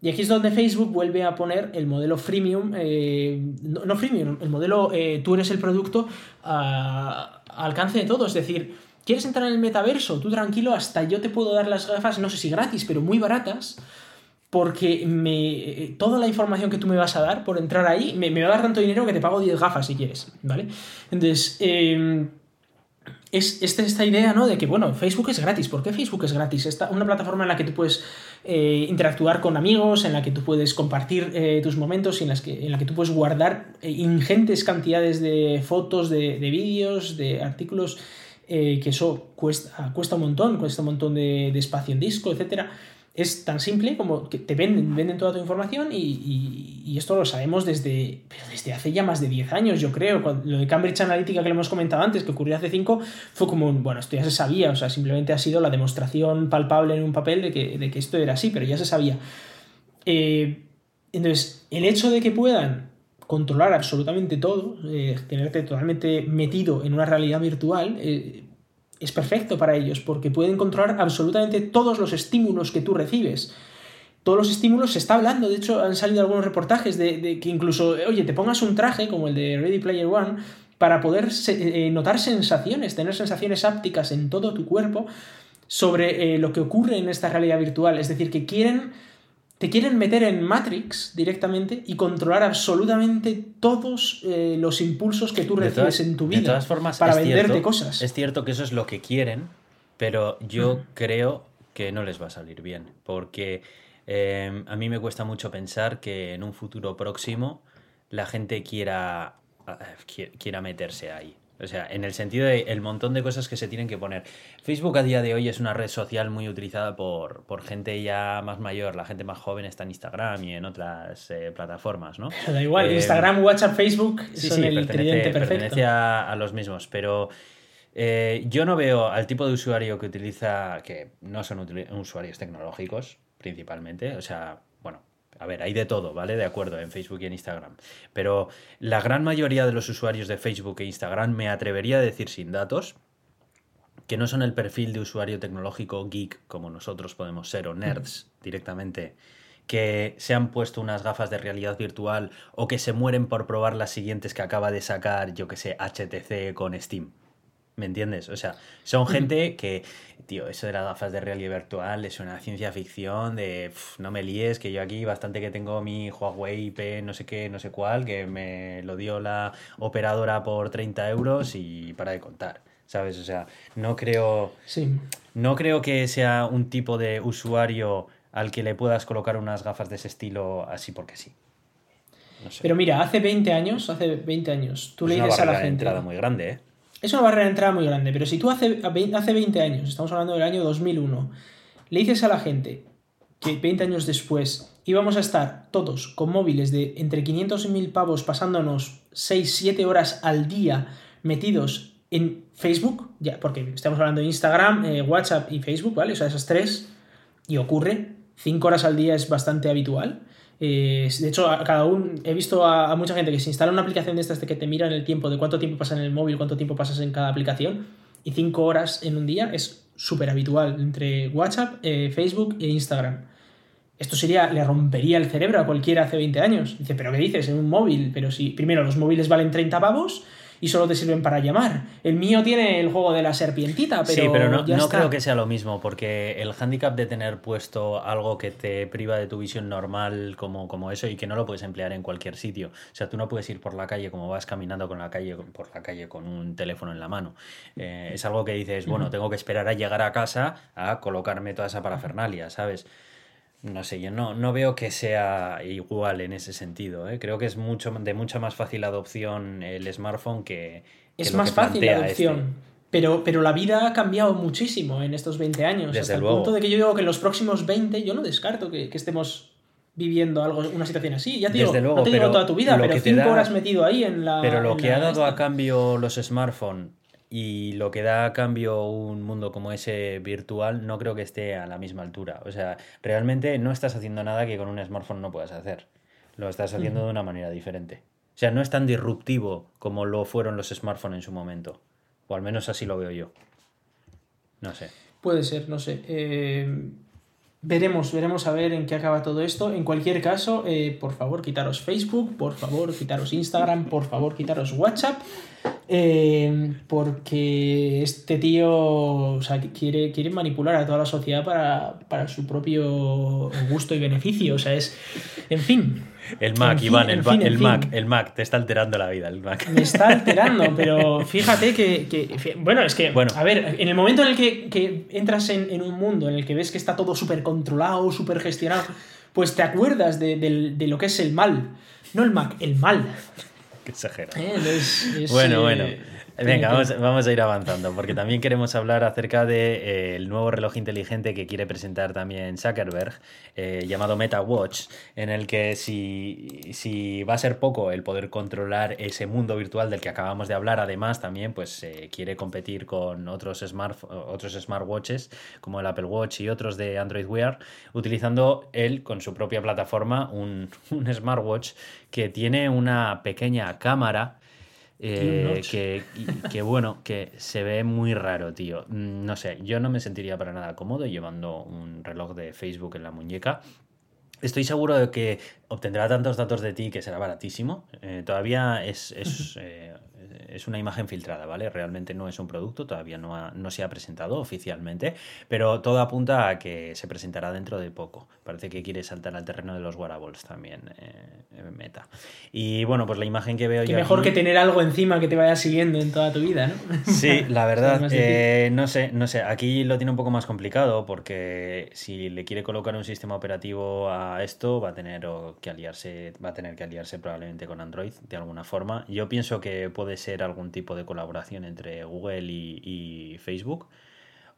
Y aquí es donde Facebook vuelve a poner el modelo freemium, eh, no, freemium, el modelo eh, tú eres el producto al alcance de todo, es decir, ¿quieres entrar en el metaverso? Tú tranquilo, hasta yo te puedo dar las gafas, no sé si gratis, pero muy baratas, porque me, toda la información que tú me vas a dar por entrar ahí, me, me va a dar tanto dinero que te pago 10 gafas si quieres, ¿vale? Entonces, eh, es esta, idea, ¿no? De que, bueno, Facebook es gratis. ¿Por qué Facebook es gratis? Esta, una plataforma en la que tú puedes eh, interactuar con amigos, en la que tú puedes compartir eh, tus momentos y en, las que, en la que tú puedes guardar eh, ingentes cantidades de fotos, de, vídeos, de artículos, que eso cuesta, cuesta un montón, cuesta un montón de, de espacio en disco, etcétera es tan simple como que te venden, venden toda tu información y, esto lo sabemos desde, desde hace ya más de 10 años, yo creo. lo de Cambridge Analytica que le hemos comentado antes, que ocurrió hace 5, fue como un, bueno, esto ya se sabía, o sea, simplemente ha sido la demostración palpable en un papel de que, esto era así, pero ya se sabía. Eh, entonces, el hecho de que puedan controlar absolutamente todo, eh, tenerte totalmente metido en una realidad virtual, eh, es perfecto para ellos porque pueden controlar absolutamente todos los estímulos que tú recibes. Todos los estímulos se está hablando, de hecho han salido algunos reportajes de, que incluso, oye, te pongas un traje como el de Ready Player One para poder eh, notar sensaciones, tener sensaciones ápticas en todo tu cuerpo sobre eh, lo que ocurre en esta realidad virtual. Es decir, que quieren te quieren meter en Matrix directamente y controlar absolutamente todos eh, los impulsos que tú recibes en tu vida de todas formas, para venderte cosas. Es cierto que eso es lo que quieren, pero yo creo que no les va a salir bien, porque em, a mí me cuesta mucho pensar que en un futuro próximo la gente quiera, quiera meterse ahí. O sea, en el sentido de el montón de cosas que se tienen que poner. Facebook a día de hoy es una red social muy utilizada por, por gente ya más mayor. La gente más joven está en Instagram y en otras eh, plataformas, ¿no? da igual, eh, Instagram, WhatsApp, Facebook son el tridente perfecto. Pertenece a, los mismos, pero eh, yo no veo al tipo de usuario que utiliza, que no son usuarios tecnológicos principalmente, o sea, a ver, hay de todo, ¿vale? De acuerdo, en Facebook y en Instagram. Pero la gran mayoría de los usuarios de Facebook e Instagram me atrevería a decir sin datos que no son el perfil de usuario tecnológico geek como nosotros podemos ser o nerds directamente que se han puesto unas gafas de realidad virtual o que se mueren por probar las siguientes que acaba de sacar, yo que sé, HTC con Steam. ¿Me entiendes? O sea, son gente que, tío, eso de las gafas de realidad virtual es una ciencia ficción de no me líes, que yo aquí bastante que tengo mi Huawei P no sé qué, no sé cuál, que me lo dio la operadora por 30 euros y para de contar. ¿Sabes? O sea, no creo. Sí. No creo que sea un tipo de usuario al que le puedas colocar unas gafas de ese estilo así porque sí. Pero mira, hace 20 años, hace 20 años, tú le dices a la gente. entrada muy grande, ¿eh? Es una barrera de entrada muy grande, pero si tú hace, hace 20 años, estamos hablando del año 2001, le dices a la gente que 20 años después íbamos a estar todos con móviles de entre 500 y 1000 pavos pasándonos 6-7 horas al día metidos en Facebook, ya, porque estamos hablando de Instagram, eh, WhatsApp y Facebook, ¿vale? O sea, esas tres, y ocurre, 5 horas al día es bastante habitual. De hecho, a cada uno, he visto a, mucha gente que se instala una aplicación de estas de que te miran el tiempo, de cuánto tiempo pasas en el móvil, cuánto tiempo pasas en cada aplicación, y cinco horas en un día es súper habitual entre WhatsApp, eh, Facebook e Instagram. Esto sería, le rompería el cerebro a cualquiera hace 20 años. Dice, ¿pero qué dices? En un móvil. Pero si, primero, los móviles valen 30 pavos y solo te sirven para llamar. El mío tiene el juego de la serpientita, pero. Sí, pero no, no creo que sea lo mismo, porque el handicap de tener puesto algo que te priva de tu visión normal como, como eso y que no lo puedes emplear en cualquier sitio. O sea, tú no puedes ir por la calle como vas caminando con la calle, por la calle con un teléfono en la mano. Eh, es algo que dices, bueno, tengo que esperar a llegar a casa a colocarme toda esa parafernalia, ¿sabes? No sé, yo no, no veo que sea igual en ese sentido. ¿eh? Creo que es mucho, de mucha más fácil adopción el smartphone que. es más fácil la adopción. Este. Pero, pero la vida ha cambiado muchísimo en estos 20 años. hasta el punto de que yo digo que en los próximos 20 yo no descarto que, estemos viviendo algo, una situación así. Ya te digo, no te digo toda tu vida, pero 5 horas metido ahí en la. Pero lo que ha dado a cambio los smartphones y lo que da a cambio un mundo como ese virtual no creo que esté a la misma altura. O sea, realmente no estás haciendo nada que con un smartphone no puedas hacer. Lo estás haciendo de una manera diferente. O sea, no es tan disruptivo como lo fueron los smartphones en su momento. O al menos así lo veo yo. No sé. Puede ser, no sé. Eh, veremos, veremos a ver en qué acaba todo esto. En cualquier caso, eh, por favor, quitaros Facebook, por favor, quitaros Instagram, por favor, quitaros WhatsApp. Eh, porque este tío quiere, quiere manipular a toda la sociedad para, su propio gusto y beneficio. O sea, es. En fin. El Mac, Iván, el, Mac, el Mac, te está alterando la vida, el Mac. Me está alterando, pero fíjate que. bueno, es que. Bueno. A ver, en el momento en el que, entras en, un mundo en el que ves que está todo súper controlado, súper gestionado, pues te acuerdas de, de lo que es el mal. No el Mac, el mal. Qué exagera. Eh, bueno, bueno. Eh, Venga, vamos, a ir avanzando, porque también queremos hablar acerca del de, eh, nuevo reloj inteligente que quiere presentar también Zuckerberg, llamado Meta Watch, en el que si, si, va a ser poco el poder controlar ese mundo virtual del que acabamos de hablar, además también pues quiere competir con otros, smart, otros smartwatches como el Apple Watch y otros de Android Wear, utilizando él con su propia plataforma un, un smartwatch que tiene una pequeña cámara eh, que, que, bueno, que se ve muy raro, tío. Mm, no sé, yo no me sentiría para nada cómodo llevando un reloj de Facebook en la muñeca. Estoy seguro de que obtendrá tantos datos de ti que será baratísimo. Eh, todavía es, es eh, es una imagen filtrada, ¿vale? Realmente no es un producto, todavía no, no se ha presentado oficialmente, pero todo apunta a que se presentará dentro de poco. Parece que quiere saltar al terreno de los wearables también, eh, Meta. Y bueno, pues la imagen que veo yo. mejor que tener algo encima que te vaya siguiendo en toda tu vida, ¿no? Sí, la verdad, eh, no sé, no sé. Aquí lo tiene un poco más complicado porque si le quiere colocar un sistema operativo a esto, va a tener que aliarse, va a tener que aliarse probablemente con Android de alguna forma. Yo pienso que puede ser algún tipo de colaboración entre Google y, Facebook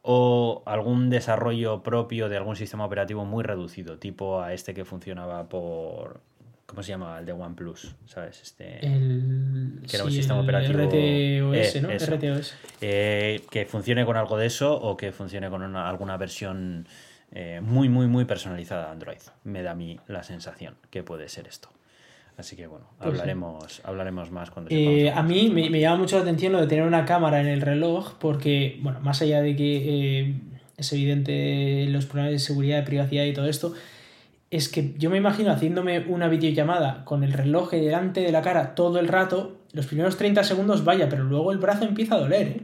o algún desarrollo propio de algún sistema operativo muy reducido, tipo a este que funcionaba por. ¿Cómo se llama? El de OnePlus, ¿sabes? Este, que era un sistema operativo. RTOS, ¿no? RTOS. Eh, que funcione con algo de eso o que funcione con alguna versión eh, muy, muy, muy personalizada de Android. Me da a mí la sensación que puede ser esto. Así que bueno, pues hablaremos, hablaremos más cuando eh, A mí me, llama mucho la atención lo de tener una cámara en el reloj, porque, bueno, más allá de que eh, es evidente los problemas de seguridad, de privacidad y todo esto, es que yo me imagino haciéndome una videollamada con el reloj delante de la cara todo el rato, los primeros 30 segundos vaya, pero luego el brazo empieza a doler, ¿eh?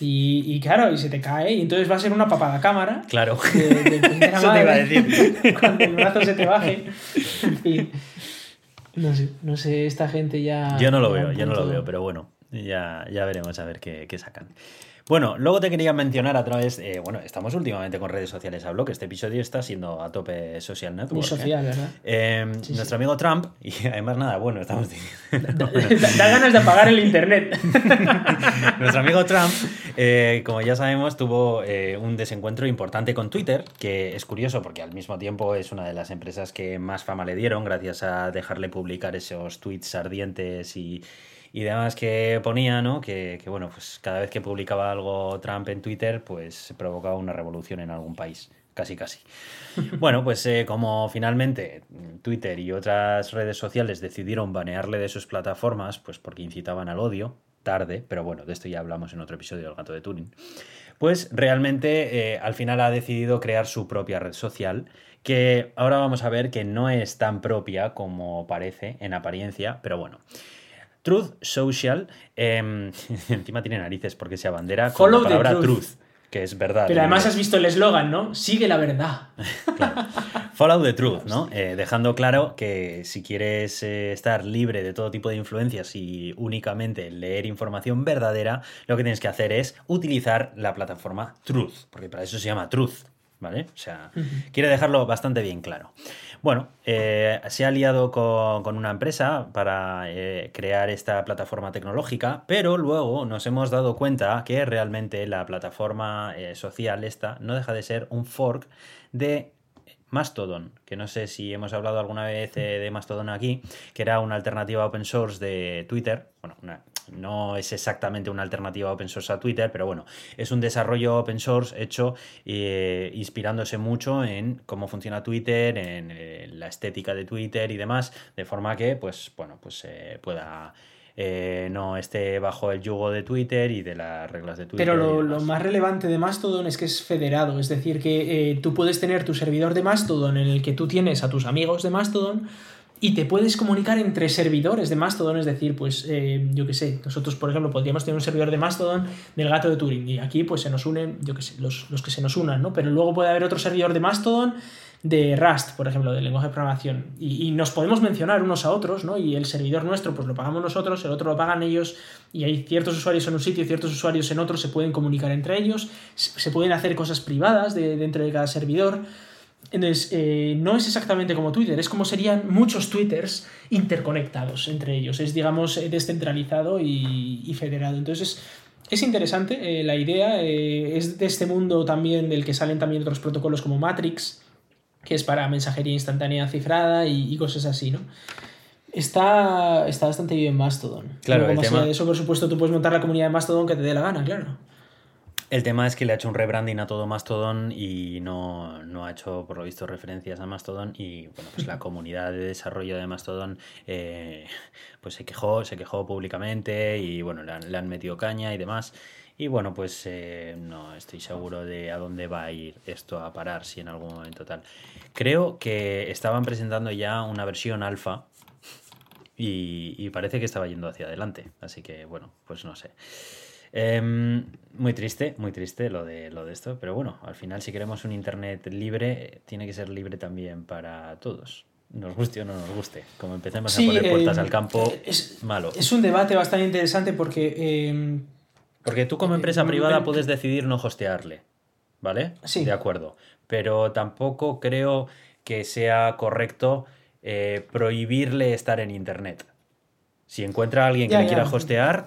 Y, y, claro, y se te cae, y entonces va a ser una papada cámara. Claro. Eso te iba a decir. Cuando el brazo se te baje. En fin. No sé, no sé, esta gente ya. Yo no lo veo, yo no lo veo, pero bueno, ya, ya veremos a ver qué, qué sacan. Bueno, luego te quería mencionar a través, eh, bueno, estamos últimamente con redes sociales, hablo que este episodio está siendo a tope social network. Muy ¿eh? social, ¿verdad? Em, nuestro amigo Trump, y además nada, bueno, estamos diciendo... da, ganas de apagar el internet. nuestro amigo Trump, eh, como ya sabemos, tuvo un desencuentro importante con Twitter, que es curioso porque al mismo tiempo es una de las empresas que más fama le dieron gracias a dejarle publicar esos tweets ardientes y y demás que ponía, ¿no? Que, bueno, pues cada vez que publicaba algo Trump en Twitter, pues provocaba una revolución en algún país. Casi, casi. Bueno, pues eh, como finalmente Twitter y otras redes sociales decidieron banearle de sus plataformas, pues porque incitaban al odio, tarde, pero bueno, de esto ya hablamos en otro episodio del gato de Turing, pues realmente eh, al final ha decidido crear su propia red social, que ahora vamos a ver que no es tan propia como parece en apariencia, pero bueno. Truth Social, em, encima tiene narices porque se abandera con la palabra truth. que es verdad. Pero además has visto el eslogan, ¿no? Sigue la verdad. Follow the truth, ¿no? Eh, dejando claro que si quieres eh, estar libre de todo tipo de influencias y únicamente leer información verdadera, lo que tienes que hacer es utilizar la plataforma Truth, porque para eso se llama Truth, ¿vale? O sea, quiere dejarlo bastante bien claro. Bueno, eh, se ha aliado con, una empresa para eh, crear esta plataforma tecnológica, pero luego nos hemos dado cuenta que realmente la plataforma eh, social esta no deja de ser un fork de Mastodon, que no sé si hemos hablado alguna vez de Mastodon aquí, que era una alternativa open source de Twitter, bueno, una, no es exactamente una alternativa open source a Twitter, pero bueno, es un desarrollo open source hecho eh, inspirándose mucho en cómo funciona Twitter, en, eh, la estética de Twitter y demás, de forma que, pues, bueno, pues eh, pueda no esté bajo el yugo de Twitter y de las reglas de Twitter. Pero lo, más relevante de Mastodon es que es federado, es decir, que tú puedes tener tu servidor de Mastodon en el que tú tienes a tus amigos de Mastodon y te puedes comunicar entre servidores de Mastodon, es decir, pues eh, yo qué sé, nosotros por ejemplo podríamos tener un servidor de Mastodon del gato de Turing y aquí pues se nos unen, yo qué sé, los, que se nos unan, ¿no? Pero luego puede haber otro servidor de Mastodon de Rust, por ejemplo, del lenguaje de programación. Y, nos podemos mencionar unos a otros, ¿no? Y el servidor nuestro, pues lo pagamos nosotros, el otro lo pagan ellos, y hay ciertos usuarios en un sitio y ciertos usuarios en otro, se pueden comunicar entre ellos, se pueden hacer cosas privadas de, dentro de cada servidor. Entonces, eh, no es exactamente como Twitter, es como serían muchos Twitters interconectados entre ellos. Es, digamos, eh, descentralizado y, federado. Entonces, es, interesante eh, la idea. es de este mundo también del que salen también otros protocolos como Matrix, que es para mensajería instantánea cifrada y, cosas así, ¿no? Está, está bastante bien Mastodon. Claro, más allá de eso, por supuesto, tú puedes montar la comunidad de Mastodon que te dé la gana, claro. El tema es que le ha hecho un rebranding a todo Mastodon y no, ha hecho, por lo visto, referencias a Mastodon. Y bueno, pues la comunidad de desarrollo de Mastodon eh, pues se quejó, se quejó públicamente y bueno, le han, metido caña y demás. Y bueno, pues eh, no estoy seguro de a dónde va a ir esto a parar, si en algún momento tal. Creo que estaban presentando ya una versión alfa y, y parece que estaba yendo hacia adelante. Así que bueno, pues no sé. Em, muy triste, muy triste lo de, lo de esto, pero bueno, al final si queremos un Internet libre, tiene que ser libre también para todos. Nos guste o no nos guste. Como empecemos a poner puertas al campo, es malo. Es un debate bastante interesante porque... Em, porque tú como empresa privada puedes decidir no hostearle, ¿vale? Sí. De acuerdo. Pero tampoco creo que sea correcto eh, prohibirle estar en Internet. Si encuentra a alguien que le quiera hostear,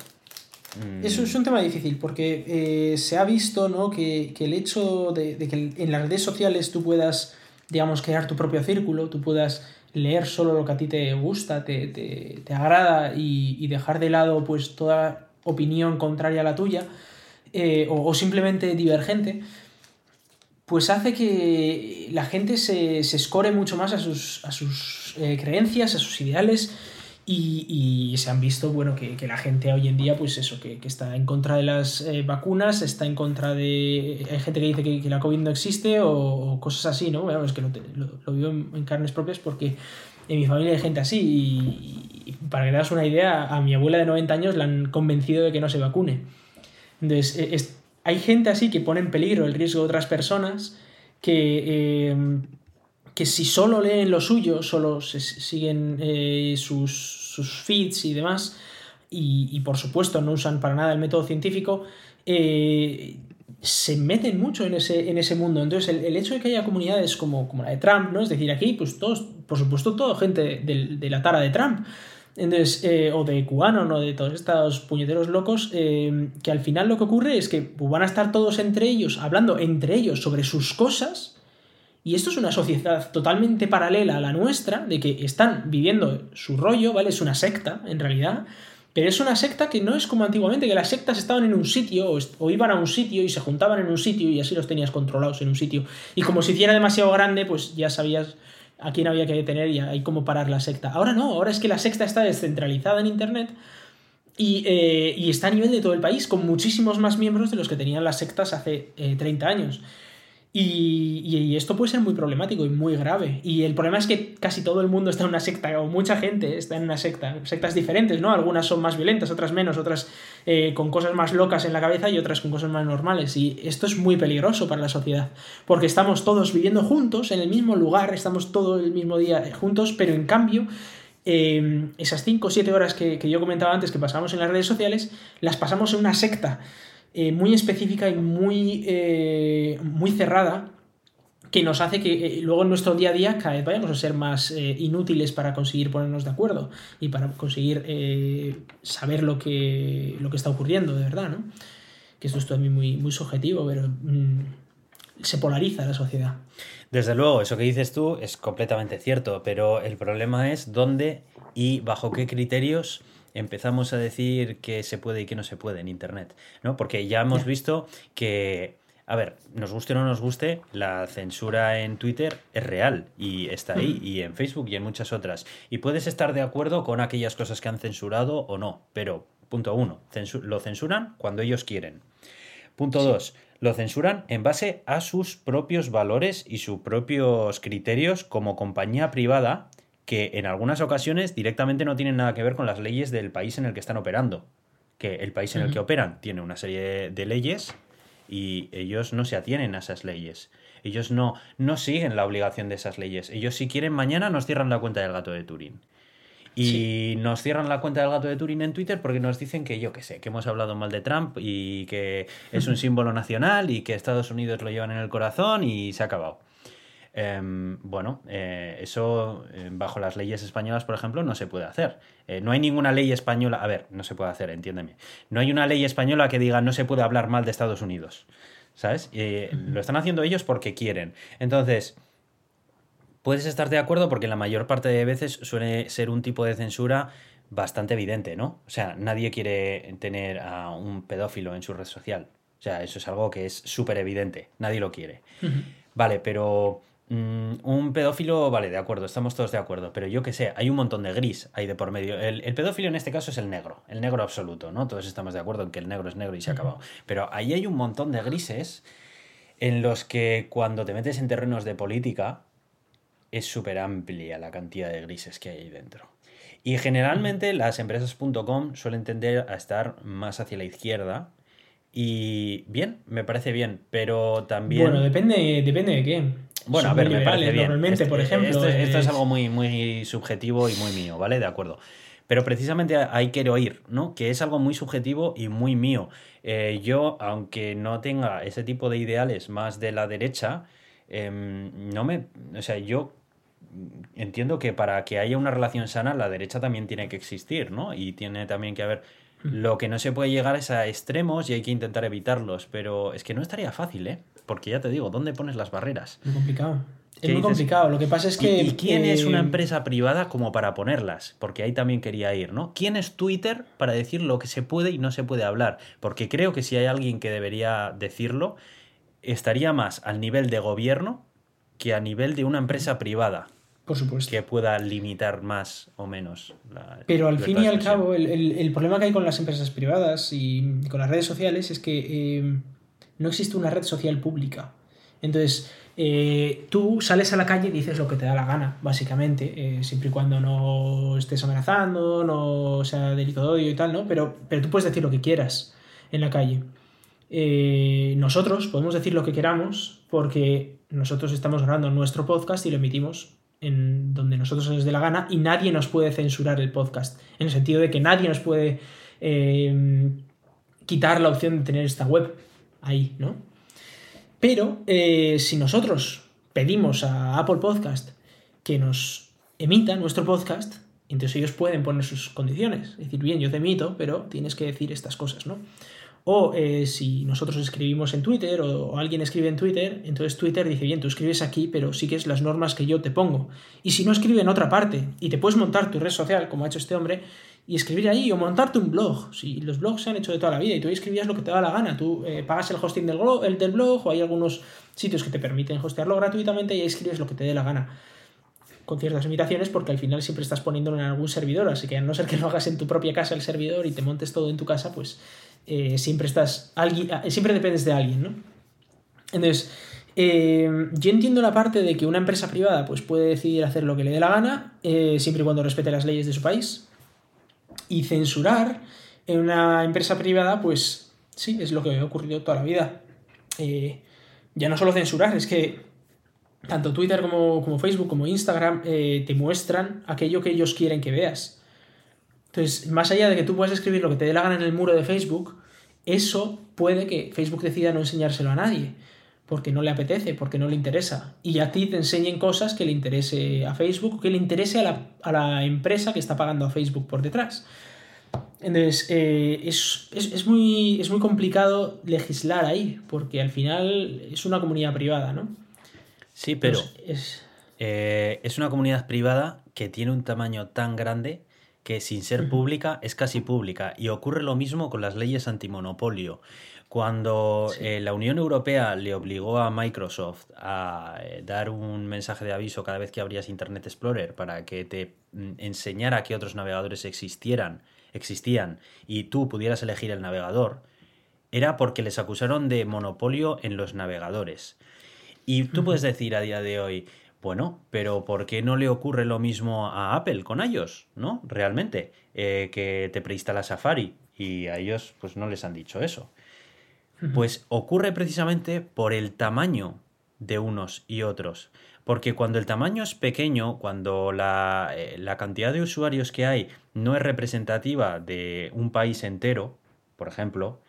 eso es un tema difícil porque eh, se ha visto ¿no? que, el hecho de, que en las redes sociales tú puedas, digamos, crear tu propio círculo, tú puedas leer solo lo que a ti te gusta, te, te, agrada y, dejar de lado pues toda opinión contraria a la tuya eh, o, simplemente divergente, pues hace que la gente se, se escore mucho más a sus, a sus eh, creencias, a sus ideales y, se han visto, bueno, que, la gente hoy en día, pues eso, que, está en contra de las eh, vacunas, está en contra de... Hay gente que dice que, la COVID no existe o, cosas así, ¿no? Bueno, es que lo, lo, vivo en, carnes propias porque en mi familia hay gente así y, para que te das una idea, a mi abuela de 90 años la han convencido de que no se vacune. Entonces, e, hay gente así que pone en peligro el riesgo de otras personas que... Eh, que si solo leen lo suyo, solo siguen eh, sus, feeds y demás, y, por supuesto no usan para nada el método científico, eh, se meten mucho en ese, en ese mundo. Entonces, el, hecho de que haya comunidades como, como, la de Trump, ¿no? Es decir, aquí, pues todos, por supuesto, toda gente de, la tara de Trump. Entonces, eh, o de cubano, ¿no? De todos estos puñeteros locos, que al final lo que ocurre es que pues, van a estar todos entre ellos, hablando entre ellos sobre sus cosas, y esto es una sociedad totalmente paralela a la nuestra, de que están viviendo su rollo, ¿vale? Es una secta, en realidad, pero es una secta que no es como antiguamente, que las sectas estaban en un sitio o, iban a un sitio y se juntaban en un sitio y así los tenías controlados en un sitio. Y como si hiciera demasiado grande, pues ya sabías a quién había que detener y cómo parar la secta. Ahora no, ahora es que la secta está descentralizada en Internet y, eh, está a nivel de todo el país, con muchísimos más miembros de los que tenían las sectas hace 30 eh, años. Y, esto puede ser muy problemático y muy grave. Y el problema es que casi todo el mundo está en una secta, o mucha gente está en una secta, sectas diferentes, ¿no? Algunas son más violentas, otras menos, otras eh, con cosas más locas en la cabeza y otras con cosas más normales. Y esto es muy peligroso para la sociedad, porque estamos todos viviendo juntos, en el mismo lugar, estamos todo el mismo día juntos, pero en cambio eh, esas 5 o 7 horas que, yo comentaba antes que pasábamos en las redes sociales, las pasamos en una secta eh, muy específica y muy, eh, muy cerrada que nos hace que eh, luego en nuestro día a día cada vez vayamos a ser más inútiles para conseguir ponernos de acuerdo y para conseguir saber lo que, lo que está ocurriendo de verdad, ¿no? Que esto es también muy, muy subjetivo, pero mm, se polariza la sociedad. Desde luego, eso que dices tú es completamente cierto, pero el problema es dónde y bajo qué criterios empezamos a decir que se puede y que no se puede en Internet, ¿no? Porque ya hemos visto que, a ver, nos guste o no nos guste, la censura en Twitter es real y está ahí, y en Facebook y en muchas otras. Y puedes estar de acuerdo con aquellas cosas que han censurado o no, pero, punto uno, lo censuran cuando ellos quieren. Punto dos, lo censuran en base a sus propios valores y sus propios criterios como compañía privada que en algunas ocasiones directamente no tienen nada que ver con las leyes del país en el que están operando. Que el país en el que operan tiene una serie de leyes y ellos no se atienen a esas leyes. Ellos no, no siguen la obligación de esas leyes. Ellos si quieren mañana nos cierran la cuenta del gato de Turín. Y nos cierran la cuenta del gato de Turín en Twitter porque nos dicen que yo qué sé, que hemos hablado mal de Trump y que es un símbolo nacional y que Estados Unidos lo llevan en el corazón y se ha acabado. Em, bueno, eh, eso eh, bajo las leyes españolas, por ejemplo, no se puede hacer. Eh, no hay ninguna ley española, a ver, no se puede hacer, entiéndeme. No hay una ley española que diga no se puede hablar mal de Estados Unidos. ¿Sabes? lo están haciendo ellos porque quieren. Entonces, puedes estar de acuerdo porque la mayor parte de veces suele ser un tipo de censura bastante evidente, ¿no? O sea, nadie quiere tener a un pedófilo en su red social. O sea, eso es algo que es súper evidente. Nadie lo quiere. Vale, pero Mm, un pedófilo, vale, de acuerdo, estamos todos de acuerdo, pero yo que sé, hay un montón de gris ahí de por medio. El, pedófilo en este caso es el negro, el negro absoluto, ¿no? Todos estamos de acuerdo en que el negro es negro y se ha acabado. Pero ahí hay un montón de grises en los que cuando te metes en terrenos de política es súper amplia la cantidad de grises que hay ahí dentro. Y generalmente las empresas.com suelen tender a estar más hacia la izquierda. Y bien, me parece bien, pero también... Bueno, depende, depende de qué. Bueno, a ver, me parece bien. Normalmente, este, por ejemplo. Esto, es... algo muy, muy subjetivo y muy mío, ¿vale? De acuerdo. Pero precisamente ahí quiero ir, ¿no? Que es algo muy subjetivo y muy mío. Eh, yo, aunque no tenga ese tipo de ideales más de la derecha, em, no me. O sea, yo entiendo que para que haya una relación sana, la derecha también tiene que existir, ¿no? Y tiene también que haber. Lo que no se puede llegar es a extremos y hay que intentar evitarlos. Pero es que no estaría fácil, ¿eh? Porque ya te digo, ¿dónde pones las barreras? Muy complicado. Es muy complicado. Lo que pasa es que. ¿Y, quién es una empresa privada como para ponerlas? Porque ahí también quería ir, ¿no? ¿Quién es Twitter para decir lo que se puede y no se puede hablar? Porque creo que si hay alguien que debería decirlo, estaría más al nivel de gobierno que a nivel de una empresa privada. Por supuesto. Que pueda limitar más o menos la. Pero al fin y al cabo, el, problema que hay con las empresas privadas y con las redes sociales es que. Eh, no existe una red social pública. Entonces, eh, tú sales a la calle y dices lo que te da la gana, básicamente, eh, siempre y cuando no estés amenazando, no sea delito de odio y tal, ¿no? Pero, pero tú puedes decir lo que quieras en la calle. Eh, nosotros podemos decir lo que queramos porque nosotros estamos grabando nuestro podcast y lo emitimos en donde nosotros nos dé la gana y nadie nos puede censurar el podcast, en el sentido de que nadie nos puede quitar la opción de tener esta web ahí, ¿no? Pero eh, si nosotros pedimos a Apple Podcast que nos emita nuestro podcast, entonces ellos pueden poner sus condiciones. Es decir, bien, yo te emito, pero tienes que decir estas cosas, ¿no? O eh, si nosotros escribimos en Twitter o, alguien escribe en Twitter, entonces Twitter dice, bien, tú escribes aquí, pero sigues las normas que yo te pongo. Y si no escribe en otra parte y te puedes montar tu red social, como ha hecho este hombre, y escribir ahí o montarte un blog. Si los blogs se han hecho de toda la vida y tú escribías lo que te da la gana, tú eh, pagas el hosting del blog, el del blog o hay algunos sitios que te permiten hostearlo gratuitamente y ahí escribes lo que te dé la gana. Con ciertas limitaciones porque al final siempre estás poniéndolo en algún servidor, así que a no ser que lo hagas en tu propia casa el servidor y te montes todo en tu casa, pues eh, siempre estás alguien, eh, siempre dependes de alguien, ¿no? Entonces, Eh, yo entiendo la parte de que una empresa privada pues, puede decidir hacer lo que le dé la gana, siempre y cuando respete las leyes de su país. Y censurar en una empresa privada, pues sí, es lo que ha ocurrido toda la vida. Eh, ya no solo censurar, es que tanto Twitter como, como Facebook como Instagram te muestran aquello que ellos quieren que veas. Entonces, más allá de que tú puedas escribir lo que te dé la gana en el muro de Facebook, eso puede que Facebook decida no enseñárselo a nadie porque no le apetece, porque no le interesa. Y a ti te enseñen cosas que le interese a Facebook, que le interese a la, empresa que está pagando a Facebook por detrás. Entonces, eh, es, muy, es muy complicado legislar ahí, porque al final es una comunidad privada, ¿no? Sí, pero es... Eh, es una comunidad privada que tiene un tamaño tan grande que sin ser pública es casi pública. Y ocurre lo mismo con las leyes antimonopolio. Cuando eh, la Unión Europea le obligó a Microsoft a eh, dar un mensaje de aviso cada vez que abrías Internet Explorer para que te mm, enseñara que otros navegadores existieran, existían y tú pudieras elegir el navegador, era porque les acusaron de monopolio en los navegadores. Y tú puedes decir a día de hoy, bueno, pero ¿por qué no le ocurre lo mismo a Apple con iOS? ¿No? Realmente, eh, que te preinstala Safari y a ellos pues no les han dicho eso. Pues ocurre precisamente por el tamaño de unos y otros. Porque cuando el tamaño es pequeño, cuando la, eh, cantidad de usuarios que hay no es representativa de un país entero, por ejemplo,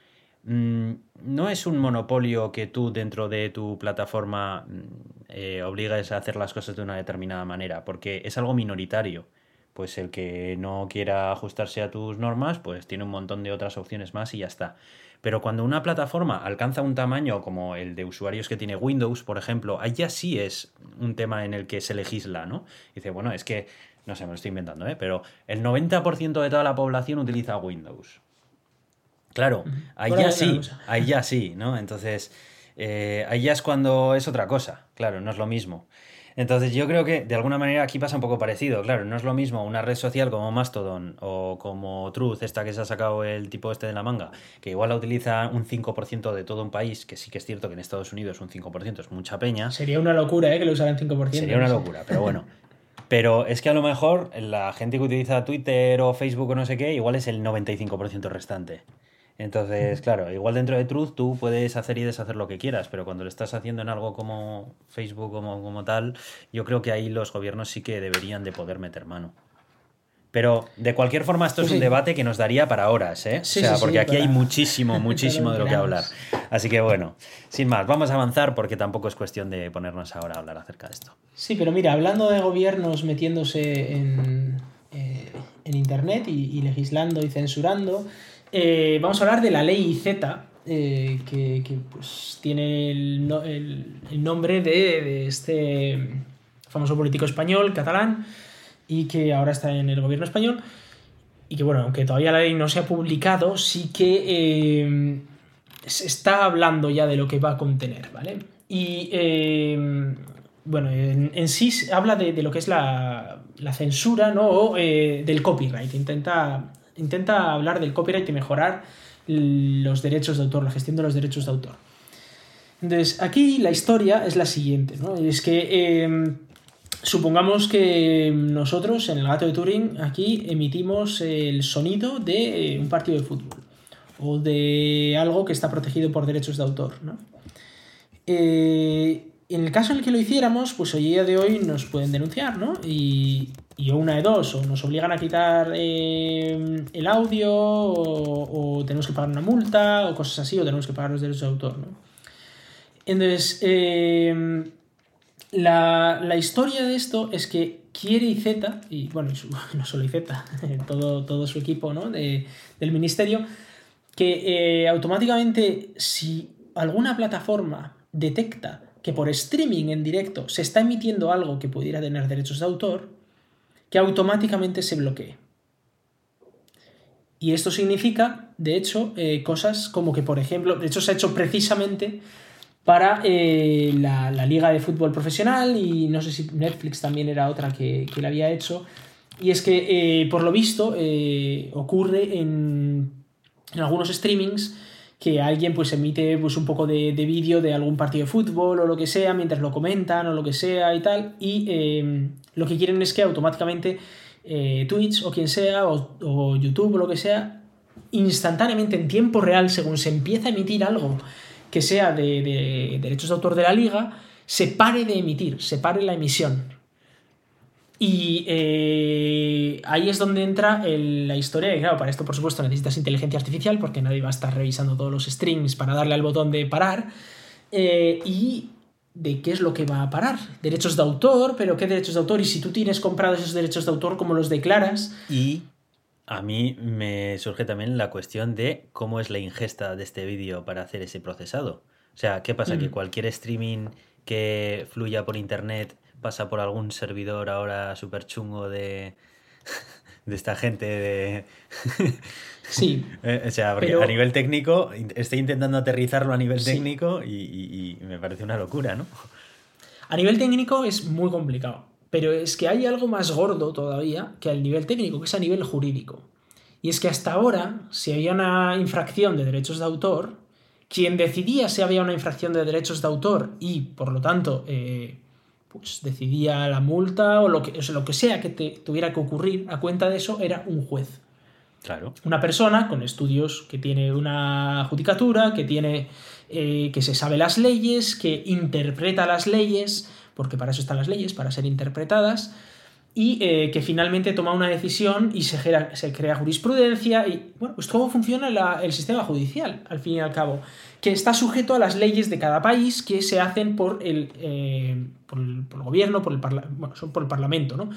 mm, no es un monopolio que tú dentro de tu plataforma mm, eh, obligues a hacer las cosas de una determinada manera, porque es algo minoritario. Pues el que no quiera ajustarse a tus normas, pues tiene un montón de otras opciones más y ya está. Pero cuando una plataforma alcanza un tamaño como el de usuarios que tiene Windows, por ejemplo, ahí ya sí es un tema en el que se legisla, ¿no? dice, bueno, es que, no sé, me lo estoy inventando, ¿eh? Pero el 90% de toda la población utiliza Windows. Claro, ahí ya sí, ahí ya sí, ¿no? Entonces, eh, ahí ya es cuando es otra cosa, claro, no es lo mismo. Entonces yo creo que de alguna manera aquí pasa un poco parecido. Claro, no es lo mismo una red social como Mastodon o como Truth, esta que se ha sacado el tipo este de la manga, que igual la utiliza un 5% de todo un país, que sí que es cierto que en Estados Unidos un 5% es mucha peña. Sería una locura, ¿eh? Que lo usaran 5%. Sería una locura, pero bueno. Pero es que a lo mejor la gente que utiliza Twitter o Facebook o no sé qué, igual es el 95% restante. Entonces, claro, igual dentro de Truth tú puedes hacer y deshacer lo que quieras, pero cuando lo estás haciendo en algo como Facebook, como, como tal, yo creo que ahí los gobiernos sí que deberían de poder meter mano. Pero de cualquier forma, esto es un debate que nos daría para horas, ¿eh? o sea, porque aquí hay muchísimo, muchísimo de lo que hablar. Así que bueno, sin más, vamos a avanzar porque tampoco es cuestión de ponernos ahora a hablar acerca de esto. Sí, pero mira, hablando de gobiernos metiéndose en, eh, Internet y legislando y censurando, eh, vamos a hablar de la ley Z, eh, que, pues, tiene el, nombre de, este famoso político español, catalán, y que ahora está en el gobierno español. Y que, bueno, aunque todavía la ley no se ha publicado, sí que eh, se está hablando ya de lo que va a contener, ¿vale? Y, bueno, en, sí habla de, lo que es la, censura, ¿no? Del copyright. Intenta intenta hablar del copyright y mejorar los derechos de autor, la gestión de los derechos de autor. Entonces, aquí la historia es la siguiente, ¿no? Es que em, supongamos que nosotros en el gato de Turing aquí emitimos el sonido de un partido de fútbol o de algo que está protegido por derechos de autor, ¿no? Eh, en el caso en el que lo hiciéramos, pues hoy día de hoy nos pueden denunciar, ¿no? Y, y una de dos, o nos obligan a quitar eh, el audio, o, tenemos que pagar una multa, o cosas así, o tenemos que pagar los derechos de autor, ¿no? Entonces, eh, la, historia de esto es que quiere IZ, y bueno, no solo IZ, todo, todo su equipo ¿no? del ministerio, que eh, automáticamente si alguna plataforma detecta que por streaming en directo se está emitiendo algo que pudiera tener derechos de autor, que automáticamente se bloquee. Y esto significa, de hecho, eh, cosas como que, por ejemplo, de hecho se ha hecho precisamente para eh, la, Liga de Fútbol Profesional y no sé si Netflix también era otra que, que la había hecho. Y es que, eh, por lo visto, ocurre en, en, algunos streamings que alguien pues emite pues un poco de, vídeo de algún partido de fútbol o lo que sea mientras lo comentan o lo que sea y tal y lo que quieren es que automáticamente eh, Twitch o quien sea o, YouTube o lo que sea instantáneamente en tiempo real según se empieza a emitir algo que sea de, de derechos de autor de la liga se pare de emitir, se pare la emisión y eh, ahí es donde entra la historia. Y claro, para esto, por supuesto, necesitas inteligencia artificial porque nadie va a estar revisando todos los strings para darle al botón de parar. Eh, y de qué es lo que va a parar. Derechos de autor, pero ¿qué derechos de autor? Y si tú tienes comprados esos derechos de autor, ¿cómo los declaras? Y a mí me surge también la cuestión de cómo es la ingesta de este vídeo para hacer ese procesado. O sea, ¿qué pasa? Que mm. cualquier streaming que fluya por internet pasa por algún servidor ahora súper chungo de, de esta gente de... sí. Eh, o sea, a nivel técnico, estoy intentando aterrizarlo a nivel técnico y, me parece una locura, ¿no? A nivel técnico es muy complicado, pero es que hay algo más gordo todavía que al nivel técnico, que es a nivel jurídico. Y es que hasta ahora, si había una infracción de derechos de autor, quien decidía si había una infracción de derechos de autor y, por lo tanto, eh, pues decidía la multa o lo que, lo que sea que te tuviera que ocurrir a cuenta de eso era un juez. Claro. Una persona con estudios que tiene una judicatura, que tiene. Eh, que se sabe las leyes, que interpreta las leyes, porque para eso están las leyes, para ser interpretadas, y eh, que finalmente toma una decisión y se, se crea jurisprudencia y bueno, pues cómo funciona el sistema judicial, al fin y al cabo, que está sujeto a las leyes de cada país que se hacen por el, eh, por, el gobierno, por el, bueno, por el Parlamento. ¿no?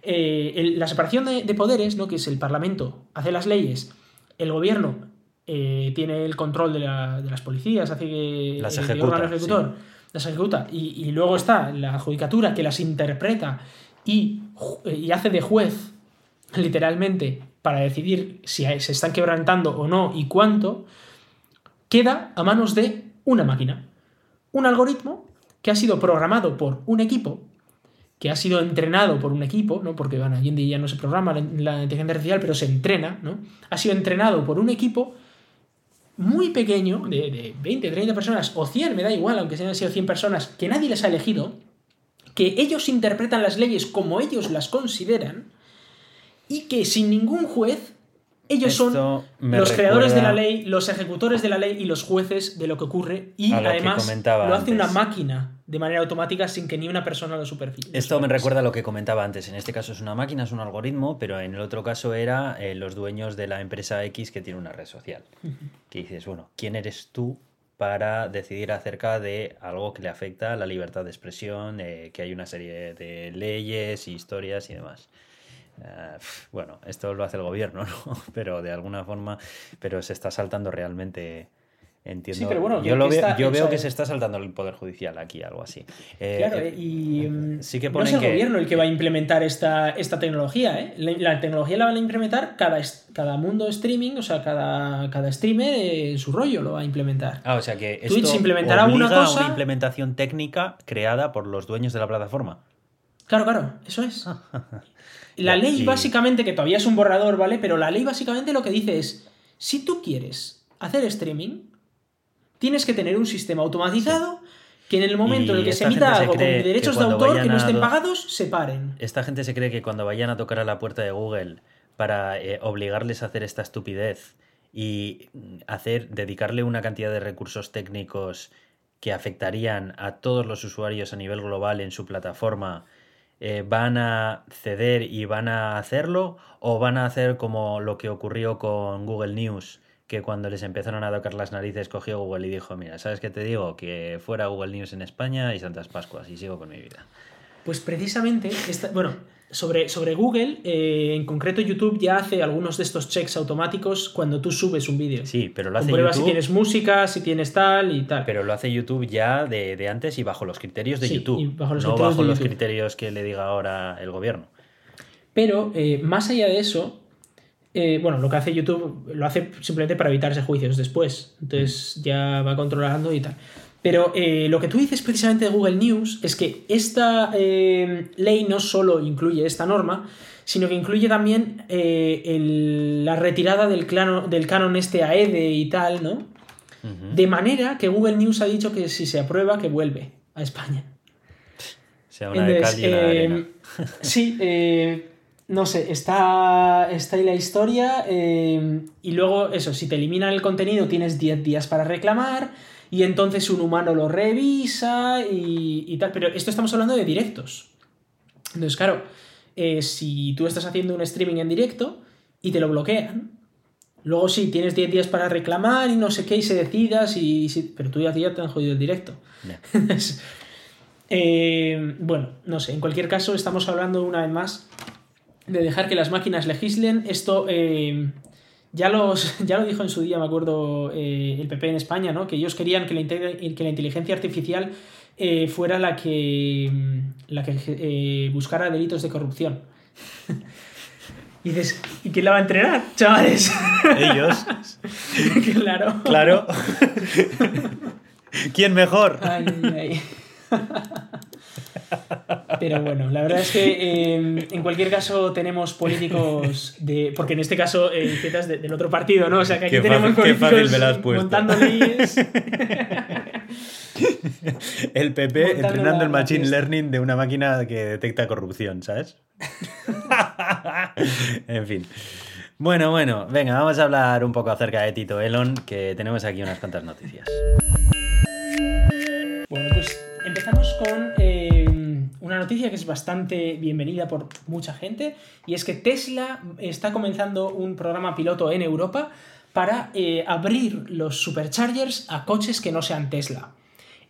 Eh, la separación de, poderes, ¿no? que es el Parlamento, hace las leyes, el gobierno tiene el control de, las policías, hace que las ejecuta, ejecutor las ejecuta, y, y luego está la judicatura que las interpreta y, hace de juez, literalmente, para decidir si se están quebrantando o no y cuánto, queda a manos de una máquina. Un algoritmo que ha sido programado por un equipo, que ha sido entrenado por un equipo, ¿no? porque bueno, hoy en día ya no se programa la, inteligencia artificial, pero se entrena, ¿no? ha sido entrenado por un equipo muy pequeño, de, de 20, 30 personas, o 100, me da igual, aunque sean sido 100 personas, que nadie les ha elegido, que ellos interpretan las leyes como ellos las consideran y que sin ningún juez ellos son los creadores de la ley, los ejecutores de la ley y los jueces de lo que ocurre y además lo hace una máquina de manera automática sin que ni una persona lo supervise. Esto me recuerda a lo que comentaba antes. En este caso es una máquina, es un algoritmo, pero en el otro caso era eh, los dueños de la empresa X que tiene una red social. Que dices, bueno, ¿quién eres tú para decidir acerca de algo que le afecta a la libertad de expresión, que hay una serie de leyes, historias y demás. Eh, bueno, esto lo hace el gobierno, ¿no? Pero de alguna forma, pero se está saltando realmente Entiendo. pero bueno, yo, lo veo, yo veo que se está saltando el Poder Judicial aquí, algo así. Eh, claro, eh, y mm, sí que no es el gobierno el que va a implementar esta, esta tecnología. ¿eh? La, tecnología la van a implementar cada, cada mundo streaming, o sea, cada, cada streamer en su rollo lo va a implementar. Ah, o sea que esto Twitch implementará una cosa. una implementación técnica creada por los dueños de la plataforma. Claro, claro, eso es. la ley básicamente, que todavía es un borrador, ¿vale? Pero la ley básicamente lo que dice es, si tú quieres hacer streaming, tienes que tener un sistema automatizado que en el momento en el que se emita algo con derechos de autor que no estén pagados, se paren. Esta gente se cree que cuando vayan a tocar a la puerta de Google para eh, obligarles a hacer esta estupidez y hacer dedicarle una cantidad de recursos técnicos que afectarían a todos los usuarios a nivel global en su plataforma, eh, van a ceder y van a hacerlo o van a hacer como lo que ocurrió con Google News, que cuando les empezaron a tocar las narices cogió Google y dijo, mira, ¿sabes qué te digo? Que fuera Google News en España y Santas Pascuas y sigo con mi vida. Pues precisamente, bueno, sobre, sobre Google, eh, en concreto YouTube ya hace algunos de estos checks automáticos cuando tú subes un vídeo. Sí, pero lo hace YouTube. si tienes música, si tienes tal y tal. Pero lo hace YouTube ya de, antes y bajo los criterios de YouTube. bajo los no bajo los criterios que le diga ahora el gobierno. Pero eh, más allá de eso, eh, bueno, lo que hace YouTube lo hace simplemente para evitarse juicios después. Entonces ya va controlando y tal. Pero eh, lo que tú dices precisamente de Google News es que esta eh, ley no solo incluye esta norma, sino que incluye también la retirada del, del canon este AEDE y tal, ¿no? De manera que Google News ha dicho que si se aprueba, que vuelve a España. Sea una de cal y una de arena. sí, eh, no sé, está, está ahí la historia. eh, y luego, eso, si te eliminan el contenido, tienes 10 días para reclamar. Y entonces un humano lo revisa y, y tal. Pero esto estamos hablando de directos. Entonces, claro, eh, si tú estás haciendo un streaming en directo y te lo bloquean, luego sí, tienes 10 días para reclamar y no sé qué, y se decidas, y, si- pero tú ya, ya te han jodido el directo. Entonces, eh, bueno, no sé, en cualquier caso estamos hablando una vez más de dejar que las máquinas legislen. Esto eh, ya, los, ya lo dijo en su día, me acuerdo, eh, el PP en España, ¿no? que ellos querían que la, que la inteligencia artificial eh, fuera la que, mm, la que eh, buscara delitos de corrupción. y dices, ¿y quién la va a entrenar, chavales? Ellos, claro. claro. ¿Quién mejor? Ay, ay, ay. Pero bueno, la verdad es que eh, en cualquier caso tenemos políticos de. Porque en este caso eh, de- del otro partido, ¿no? O sea que aquí Qué tenemos fácil- qué políticos montando leyes. El PP Montando entrenando el machine learning de una máquina que detecta corrupción, ¿sabes? en fin. Bueno, bueno, venga, vamos a hablar un poco acerca de Tito Elon, que tenemos aquí unas cuantas noticias. Bueno, pues empezamos con una noticia que es bastante bienvenida por mucha gente y es que Tesla está comenzando un programa piloto en Europa para eh, abrir los superchargers a coches que no sean Tesla.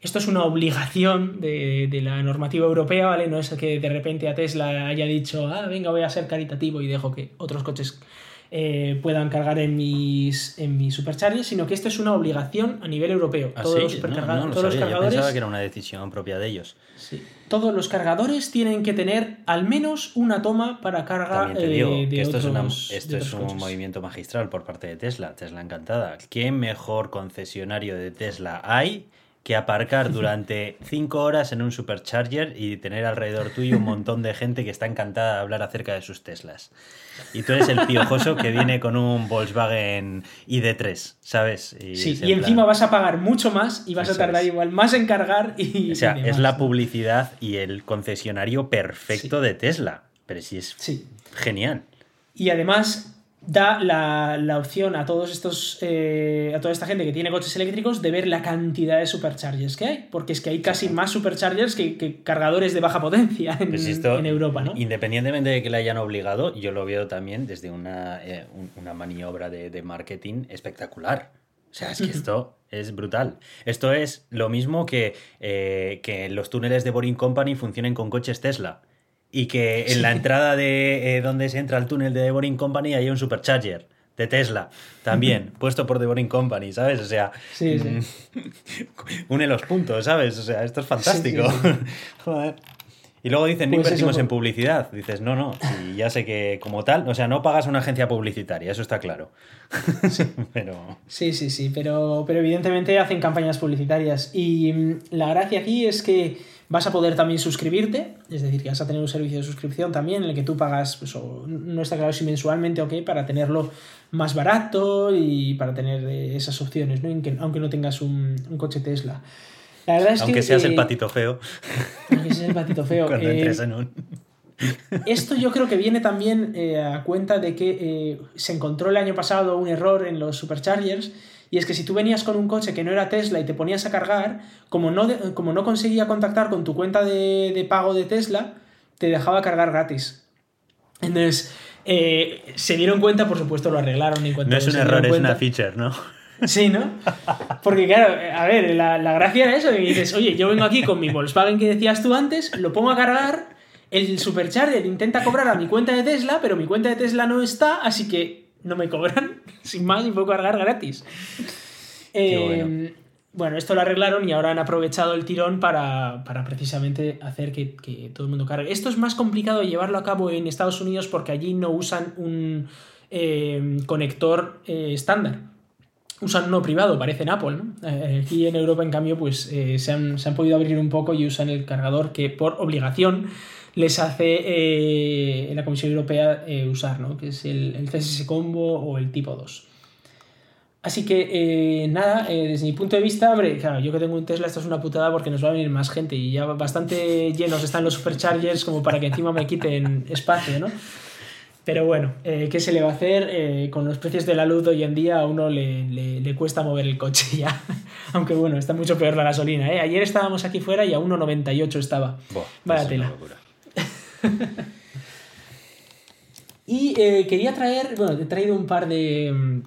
Esto es una obligación de, de la normativa europea, ¿vale? No es que de repente a Tesla haya dicho, ah, venga, voy a ser caritativo y dejo que otros coches eh, puedan cargar en mis, en mis superchargers, sino que esto es una obligación a nivel europeo. ¿Ah, Todos sí? los No, supercarga- no lo todos los sabía, yo cargadores pensaba que era una decisión propia de ellos. Sí. Todos los cargadores tienen que tener al menos una toma para carga También te digo eh, de que esto es, una- otros- esto de es un coches. movimiento magistral por parte de Tesla. Tesla encantada. ¿Qué mejor concesionario de Tesla hay que aparcar durante 5 horas en un supercharger y tener alrededor tuyo un montón de gente que está encantada de hablar acerca de sus Teslas? Y tú eres el piojoso que viene con un Volkswagen ID3, ¿sabes? Y Sí, y encima plan- vas a pagar mucho más y vas a tardar es. igual más en cargar y. O sea, y es la publicidad y el concesionario perfecto de Tesla. Pero sí es Sí. genial. Y además da la, la opción a todos estos. eh, a toda esta gente que tiene coches eléctricos de ver la cantidad de superchargers que hay. Porque es que hay casi más superchargers que, que cargadores de baja potencia en, Pues esto, en Europa, ¿no? Independientemente de que le hayan obligado, yo lo veo también desde una, eh, un- una maniobra de, de marketing espectacular. O sea, es que esto es brutal. Esto es lo mismo que, eh, que los túneles de Boring Company funcionen con coches Tesla. Y que en la entrada de eh, donde se entra al túnel de Boring Company hay un supercharger de Tesla. También, puesto por The Boring Company, ¿sabes? O sea, Sí, sí. mm, une los puntos, ¿sabes? O sea, esto es fantástico. Sí, sí, Joder. Y luego dicen, no Pues invertimos en publicidad. Dices, no, no, si ya sé que como tal, o sea, no pagas a una agencia publicitaria, eso está claro. Pero Sí, sí, sí, pero, pero evidentemente hacen campañas publicitarias. Y mm, la gracia aquí es que vas a poder también suscribirte, es decir, que vas a tener un servicio de suscripción también en el que tú pagas, pues, o no está claro si mensualmente o qué, para tenerlo más barato y para tener eh, esas opciones, ¿no? Aunque, no tengas un, un coche Tesla. La verdad es aunque que, seas el eh, patito feo aunque seas el patito feo. cuando eh, entres en un... esto yo creo que viene también eh, a cuenta de que eh, se encontró el año pasado un error en los superchargers y es que si tú venías con un coche que no era Tesla y te ponías a cargar, como no, de- como no conseguía contactar con tu cuenta de, de pago de Tesla, te dejaba cargar gratis. Entonces, eh, se dieron cuenta, por supuesto lo arreglaron. en No es un error, es una feature, ¿no? Sí, ¿no? Porque claro, a ver, la, la gracia era eso, que dices, oye, yo vengo aquí con mi Volkswagen que decías tú antes, lo pongo a cargar, el supercharger intenta cobrar a mi cuenta de Tesla, pero mi cuenta de Tesla no está, así que no me cobran, sin más, y puedo cargar gratis. Eh, bueno. bueno. esto lo arreglaron y ahora han aprovechado el tirón para, para precisamente hacer que, que todo el mundo cargue. Esto es más complicado llevarlo a cabo en Estados Unidos porque allí no usan un eh, conector eh, estándar usan uno privado, parece en Apple, ¿no? Eh, aquí en Europa, en cambio, pues eh, se, han, se han podido abrir un poco y usan el cargador que por obligación les hace eh, la Comisión Europea eh, usar, ¿no? Que es el, el CSS Combo o el tipo 2. Así que, eh, nada, desde mi punto de vista, hombre, claro, yo que tengo un Tesla, esto es una putada porque nos va a venir más gente y ya bastante llenos están los superchargers como para que encima me quiten espacio, ¿no? Pero bueno, eh, ¿qué se le va a hacer? con los precios de la luz hoy en día a uno le, cuesta mover el coche ya. Aunque bueno, está mucho peor la gasolina. ¿eh? Ayer estábamos aquí fuera y a 1,98 estaba. Vaya tela. Y quería traer, bueno, he traído un par de mm,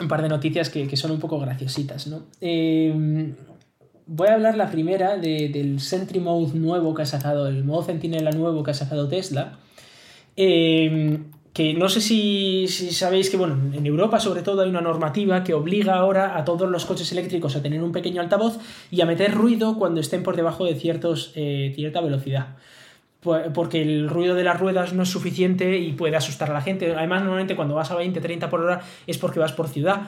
un par de noticias que, son un poco graciositas, ¿no? Eh, voy a hablar la primera del Sentry Mode nuevo que ha sacado, el modo Centinela nuevo que ha sacado Tesla. Eh, que no sé si, sabéis que, bueno, en Europa sobre todo hay una normativa que obliga ahora a todos los coches eléctricos a tener un pequeño altavoz y a meter ruido cuando estén por debajo de ciertos, eh, cierta velocidad porque el ruido de las ruedas no es suficiente y puede asustar a la gente. Además, normalmente cuando vas a 20, 30 por hora es porque vas por ciudad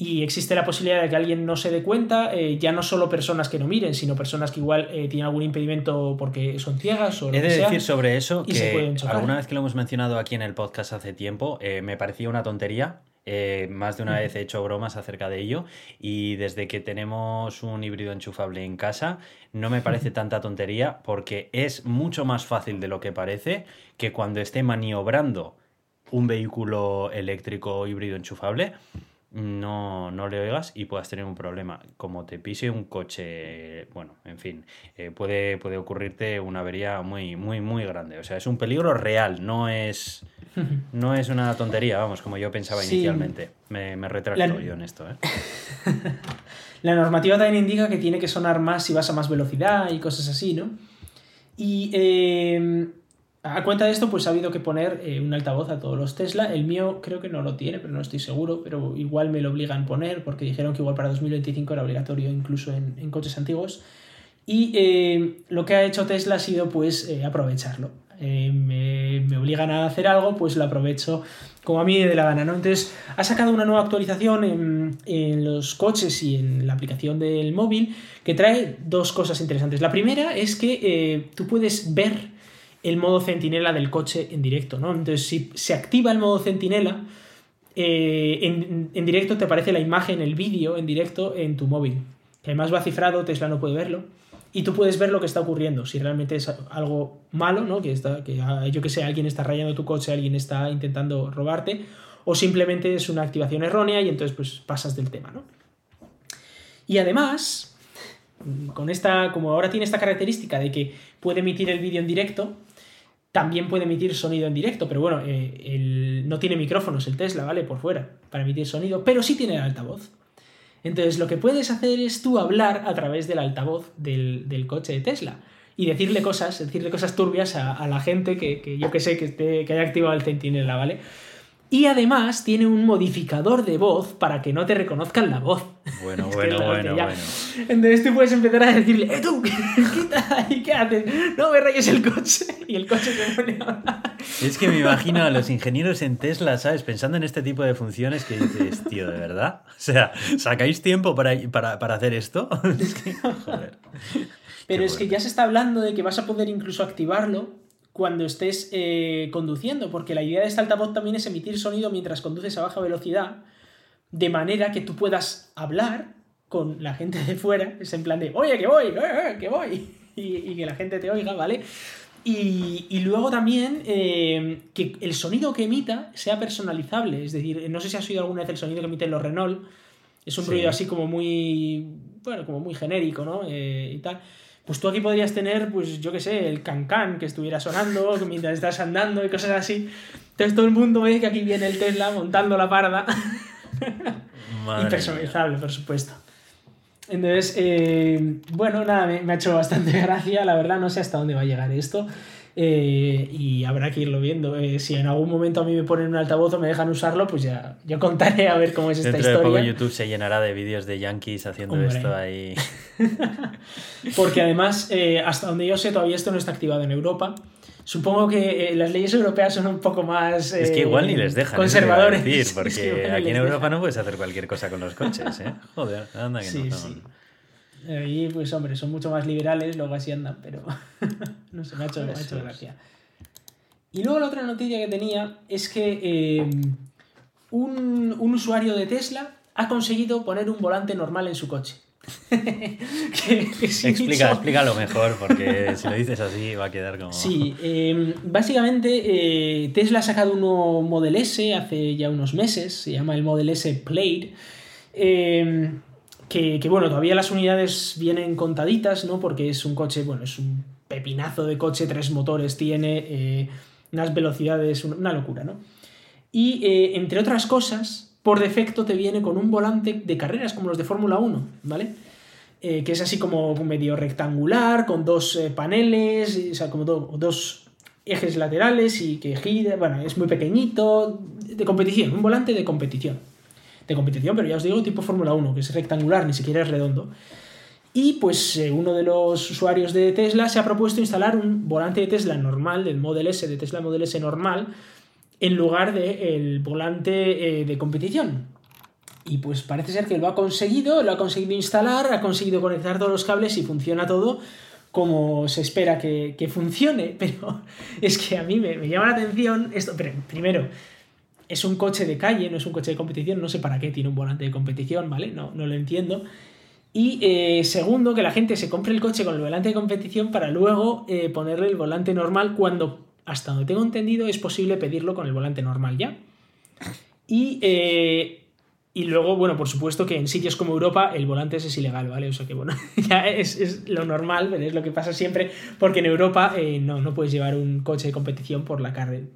y existe la posibilidad de que alguien no se dé cuenta, eh, ya no solo personas que no miren, sino personas que igual eh, tienen algún impedimento porque son ciegas o lo He de decir sobre eso que alguna vez que lo hemos mencionado aquí en el podcast hace tiempo, eh, me parecía una tontería eh, más de una vez he hecho bromas acerca de ello y desde que tenemos un híbrido enchufable en casa no me parece tanta tontería porque es mucho más fácil de lo que parece que cuando esté maniobrando un vehículo eléctrico híbrido enchufable no, no le oigas y puedas tener un problema. Como te pise un coche, bueno, en fin, eh, puede, puede ocurrirte una avería muy, muy, muy grande. O sea, es un peligro real, no es, no es una tontería, vamos, como yo pensaba inicialmente. Me, me retracto yo en esto. ¿eh? La normativa también indica que tiene que sonar más si vas a más velocidad y cosas así, ¿no? Y eh, a cuenta de esto, pues ha habido que poner eh, un altavoz a todos los Tesla. El mío creo que no lo tiene, pero no estoy seguro. Pero igual me lo obligan a poner porque dijeron que igual para 2025 era obligatorio incluso en, coches antiguos. Y eh, lo que ha hecho Tesla ha sido pues eh, aprovecharlo. Me, obligan a hacer algo, pues lo aprovecho como a mí de la gana. ¿no? Entonces ha sacado una nueva actualización en, en los coches y en la aplicación del móvil que trae dos cosas interesantes. La primera es que tú puedes ver el modo centinela del coche en directo, ¿no? Entonces, si se activa el modo centinela, eh, en, directo te aparece la imagen, el vídeo en directo en tu móvil. Que además va cifrado, Tesla no puede verlo. Y tú puedes ver lo que está ocurriendo. Si realmente es algo malo, ¿no? Que, está, que ah, yo que sé, alguien está rayando tu coche, alguien está intentando robarte. O simplemente es una activación errónea y entonces pues pasas del tema, ¿no? Y además, con esta, como ahora tiene esta característica de que puede emitir el vídeo en directo, también puede emitir sonido en directo, pero bueno, eh, no tiene micrófonos el Tesla, ¿vale? Por fuera, para emitir sonido, pero sí tiene el altavoz. Entonces, lo que puedes hacer es tú hablar a través del altavoz del, coche de Tesla y decirle cosas, decirle cosas turbias a, la gente que, yo que sé que, que haya activado el Centinela, ¿vale? Y además tiene un modificador de voz para que no te reconozcan la voz. Bueno, bueno, bueno, bueno. Entonces tú puedes empezar a decirle, ¡eh tú! Quita, ¿Y qué haces? No me rayes el coche. Y el coche se pone a Es que me imagino a los ingenieros en Tesla, ¿sabes? Pensando en este tipo de funciones que dices, tío, ¿de verdad? O sea, ¿sacáis tiempo para, para, hacer esto? Es que, joder. Pero es que ya se está hablando de que vas a poder incluso activarlo cuando estés eh, conduciendo, porque la idea de este altavoz también es emitir sonido mientras conduces a baja velocidad, de manera que tú puedas hablar con la gente de fuera, es en plan de, oye, que voy, eh, que voy, y, que la gente te oiga, ¿vale? Y, luego también eh, que el sonido que emita sea personalizable, es decir, no sé si has oído alguna vez el sonido que emiten los Renault, es un ruido así como muy, bueno, como muy genérico, ¿no? y tal pues tú aquí podrías tener, pues yo qué sé, el cancán que estuviera sonando mientras estás andando y cosas así. Entonces todo el mundo ve que aquí viene el Tesla montando la parda. y personalizable, por supuesto. Entonces, eh, bueno, nada, me, ha hecho bastante gracia, la verdad, no sé hasta dónde va a llegar esto. Eh, y habrá que irlo viendo. Eh, si en algún momento a mí me ponen un altavoz o me dejan usarlo, pues ya yo contaré a ver cómo es esta Dentro historia. De poco YouTube se llenará de vídeos de yankees haciendo esto ahí. Porque además, eh, hasta donde yo sé, todavía esto no está activado en Europa. Supongo que las leyes europeas son un poco más. es que igual ni les dejan. Conservadores. Decir, porque aquí en Europa no puedes hacer cualquier cosa con los coches, ¿eh? Joder, anda que no. Sí. Ahí, pues hombre, son mucho más liberales, luego así andan, pero no sé, me ha hecho, me ha hecho gracia. Y luego la otra noticia que tenía es que eh, un, un, usuario de Tesla ha conseguido poner un volante normal en su coche. Explica, explícalo mejor, porque si lo dices así va a quedar como. Sí, em, básicamente eh, Tesla ha sacado un nuevo Model S hace ya unos meses, se llama el Model S Plate. Que, bueno, todavía las unidades vienen contaditas, ¿no? Porque es un coche, bueno, es un pepinazo de coche, tres motores tiene, eh, unas velocidades, una locura, ¿no? Y eh, entre otras cosas, por defecto te viene con un volante de carreras como los de Fórmula 1, ¿vale? Eh, que es así como medio rectangular, con dos paneles, o sea, como dos ejes laterales y que gira, bueno, es muy pequeñito, de competición, un volante de competición. De competición, pero ya os digo, tipo Fórmula 1, que es rectangular, ni siquiera es redondo. Y pues eh, uno de los usuarios de Tesla se ha propuesto instalar un volante de Tesla normal, del Model S, de Tesla Model S normal, en lugar del volante eh, de competición. Y pues parece ser que lo ha conseguido, lo ha conseguido instalar, ha conseguido conectar todos los cables y funciona todo como se espera que, funcione. Pero es que a mí me, llama la atención esto. Primero, es un coche de calle, no es un coche de competición, no sé para qué tiene un volante de competición, ¿vale? No, no lo entiendo. Y eh, segundo, que la gente se compre el coche con el volante de competición para luego eh, ponerle el volante normal cuando hasta donde tengo entendido, es posible pedirlo con el volante normal ya. Y, eh, y luego, bueno, por supuesto que en sitios como Europa el volante es ilegal, ¿vale? O sea que, bueno, ya es, lo normal, es lo que pasa siempre, porque en Europa eh, no, no puedes llevar un coche de competición por la,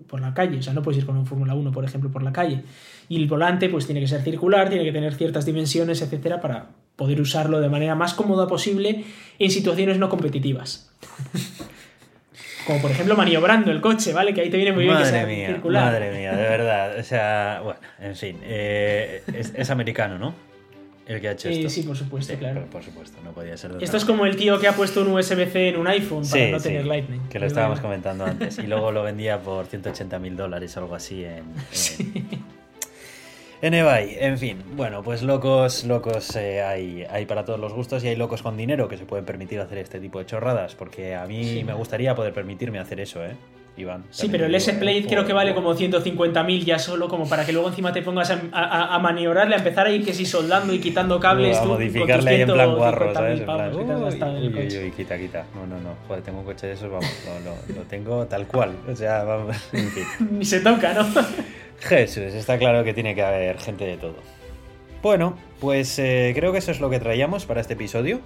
por la calle, o sea, no puedes ir con un Fórmula 1, por ejemplo, por la calle. Y el volante, pues tiene que ser circular, tiene que tener ciertas dimensiones, etcétera, para poder usarlo de manera más cómoda posible en situaciones no competitivas. Como por ejemplo maniobrando el coche, ¿vale? Que ahí te viene muy bien que sea mía, Madre mía, de verdad. O sea, bueno, en fin. Eh, es, americano, ¿no? El que ha hecho esto. sí, por supuesto, claro. Por, supuesto, no podía ser Esto es como el tío que ha puesto un USB-C en un iPhone para no tener Lightning. Que lo estábamos comentando antes. Y luego lo vendía por 180 mil dólares o algo así en, En eBay, en fin, bueno, pues locos, locos eh, hay, hay, para todos los gustos y hay locos con dinero que se pueden permitir hacer este tipo de chorradas, porque a mí me gustaría poder permitirme hacer eso, ¿eh? Iván. Sí, pero el S-Plate creo que vale como 150.000 ya solo, como para que luego encima te pongas a, maniobrarle, a empezar a ir que si soldando y quitando cables. a modificarle ahí en plan guarro, ¿sabes? En plan, uy, quita, quita. No, no, no. Joder, tengo un coche de esos, vamos, lo, lo tengo tal cual. O sea, vamos, en fin. Ni se toca, ¿no? Jesús, está claro que tiene que haber gente de todo. Bueno, pues eh, creo que eso es lo que traíamos para este episodio.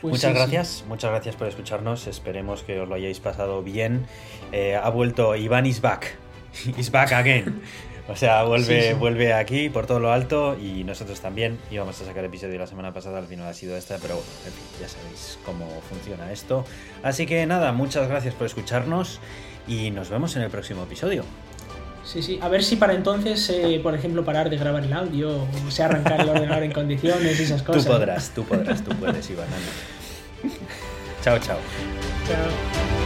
Pues muchas gracias, muchas gracias por escucharnos. Esperemos que os lo hayáis pasado bien. Eh, ha vuelto Iván is back. Is back again. O sea, vuelve, vuelve aquí por todo lo alto y nosotros también íbamos a sacar el episodio la semana pasada, al final ha sido esta, pero en fin, ya sabéis cómo funciona esto. Así que nada, muchas gracias por escucharnos y nos vemos en el próximo episodio. Sí, sí. A ver si para entonces, eh, por ejemplo, parar de grabar el audio o se arrancar el ordenador en condiciones y esas cosas. Tú podrás, tú podrás, tú puedes, Iván. chao, chao. Chao.